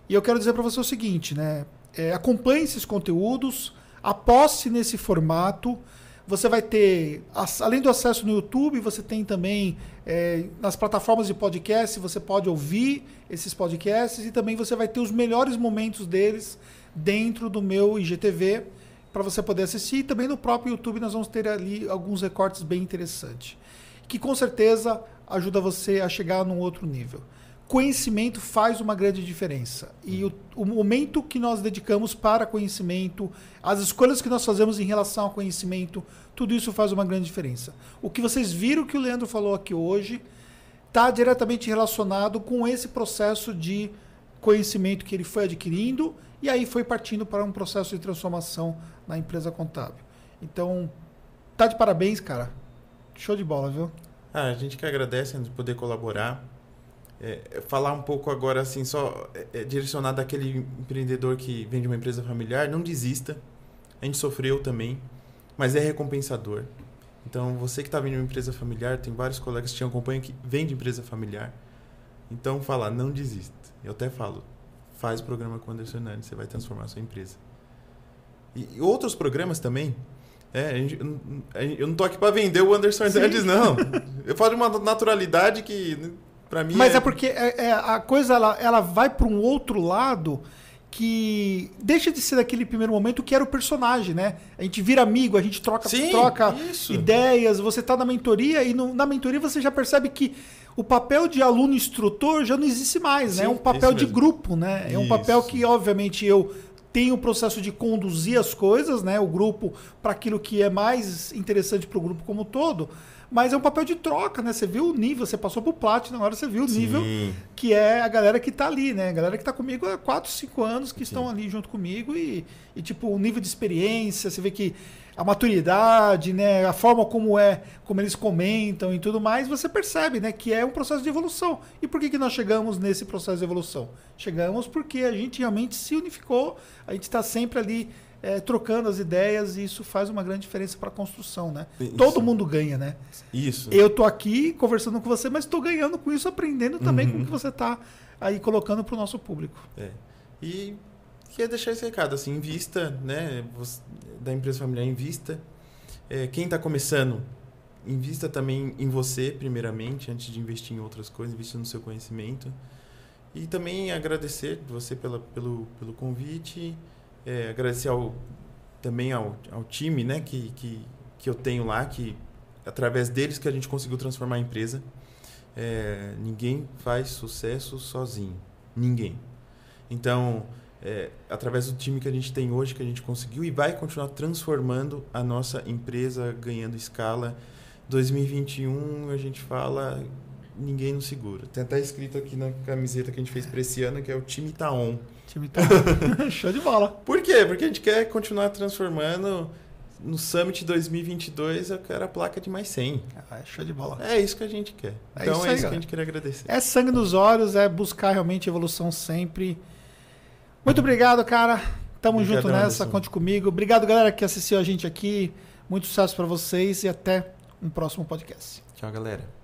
E eu quero dizer para você o seguinte, né? É, acompanhe esses conteúdos, aposte nesse formato. Você vai ter, além do acesso no YouTube, você tem também é, nas plataformas de podcast, você pode ouvir esses podcasts e também você vai ter os melhores momentos deles dentro do meu IGTV para você poder assistir. E também no próprio YouTube nós vamos ter ali alguns recortes bem interessantes, que com certeza ajuda você a chegar num outro nível conhecimento faz uma grande diferença. E o, o, momento que nós dedicamos para conhecimento, as escolhas que nós fazemos em relação ao conhecimento, tudo isso faz uma grande diferença. O que vocês viram que o Leandro falou aqui hoje está diretamente relacionado com esse processo de conhecimento que ele foi adquirindo e aí foi partindo para um processo de transformação na empresa contábil. Então, tá de parabéns, cara. Show de bola, viu?
Ah, a gente que agradece de poder colaborar é, é, falar um pouco agora assim só é, é, direcionado àquele empreendedor que vem de uma empresa familiar não desista. A gente sofreu também mas é recompensador. Então você que está vindo de uma empresa familiar tem vários colegas que te acompanham que vêm de empresa familiar. Então falar não desista. Eu até falo faz o programa com o Anderson Hernandes você vai transformar a sua empresa. E, e outros programas também é, gente, eu não tô aqui para vender o Anderson Hernandes, não. Eu falo de uma naturalidade que Pra mim
Mas é, é porque é, é, a coisa ela, ela vai para um outro lado que deixa de ser daquele primeiro momento que era o personagem, né? A gente vira amigo, a gente troca, Sim, troca ideias, você tá na mentoria e no, na mentoria você já percebe que o papel de aluno instrutor já não existe mais, Sim, né? É um papel de grupo, né? É um papel que, obviamente, eu tenho o processo de conduzir as coisas, né? O grupo para aquilo que é mais interessante para o grupo como um todo. Mas é um papel de troca, né? Você viu o nível, você passou pro Platinum, agora você viu o Sim. nível que é a galera que tá ali, né? A galera que tá comigo há 4, 5 anos, que Sim. estão ali junto comigo e, e, tipo, o nível de experiência, você vê que a maturidade, né? A forma como é, como eles comentam e tudo mais, você percebe, né? Que é um processo de evolução. E por que, que nós chegamos nesse processo de evolução? Chegamos porque a gente realmente se unificou, a gente está sempre ali é, trocando as ideias e isso faz uma grande diferença para a construção, né? Isso. Todo mundo ganha, né?
Isso.
Eu tô aqui conversando com você, mas estou ganhando com isso, aprendendo também uhum. com o que você está aí colocando para o nosso público.
É. E queria deixar esse recado, assim, invista, né? Da empresa familiar, invista. É, quem está começando, invista também em você, primeiramente, antes de investir em outras coisas, invista no seu conhecimento. E também agradecer você pela, pelo, pelo convite é, agradecer ao, também ao, ao time né, que, que, que eu tenho lá, que através deles que a gente conseguiu transformar a empresa. É, ninguém faz sucesso sozinho. Ninguém. Então, é, através do time que a gente tem hoje, que a gente conseguiu e vai continuar transformando a nossa empresa, ganhando escala. 2021, a gente fala, ninguém nos segura. Tem até escrito aqui na camiseta que a gente fez para esse ano, que é o time tá on
time tá show de bola.
Por quê? Porque a gente quer continuar transformando no Summit 2022 eu quero a placa de mais 100.
Ah, é show de bola.
É isso que a gente quer. É então isso é aí, isso que a gente quer agradecer.
É sangue nos olhos, é buscar realmente evolução sempre. Muito obrigado, cara. Tamo Obrigado, junto nessa, Anderson. conte comigo. Obrigado, galera, que assistiu a gente aqui. Muito sucesso para vocês e até um próximo podcast.
Tchau, galera.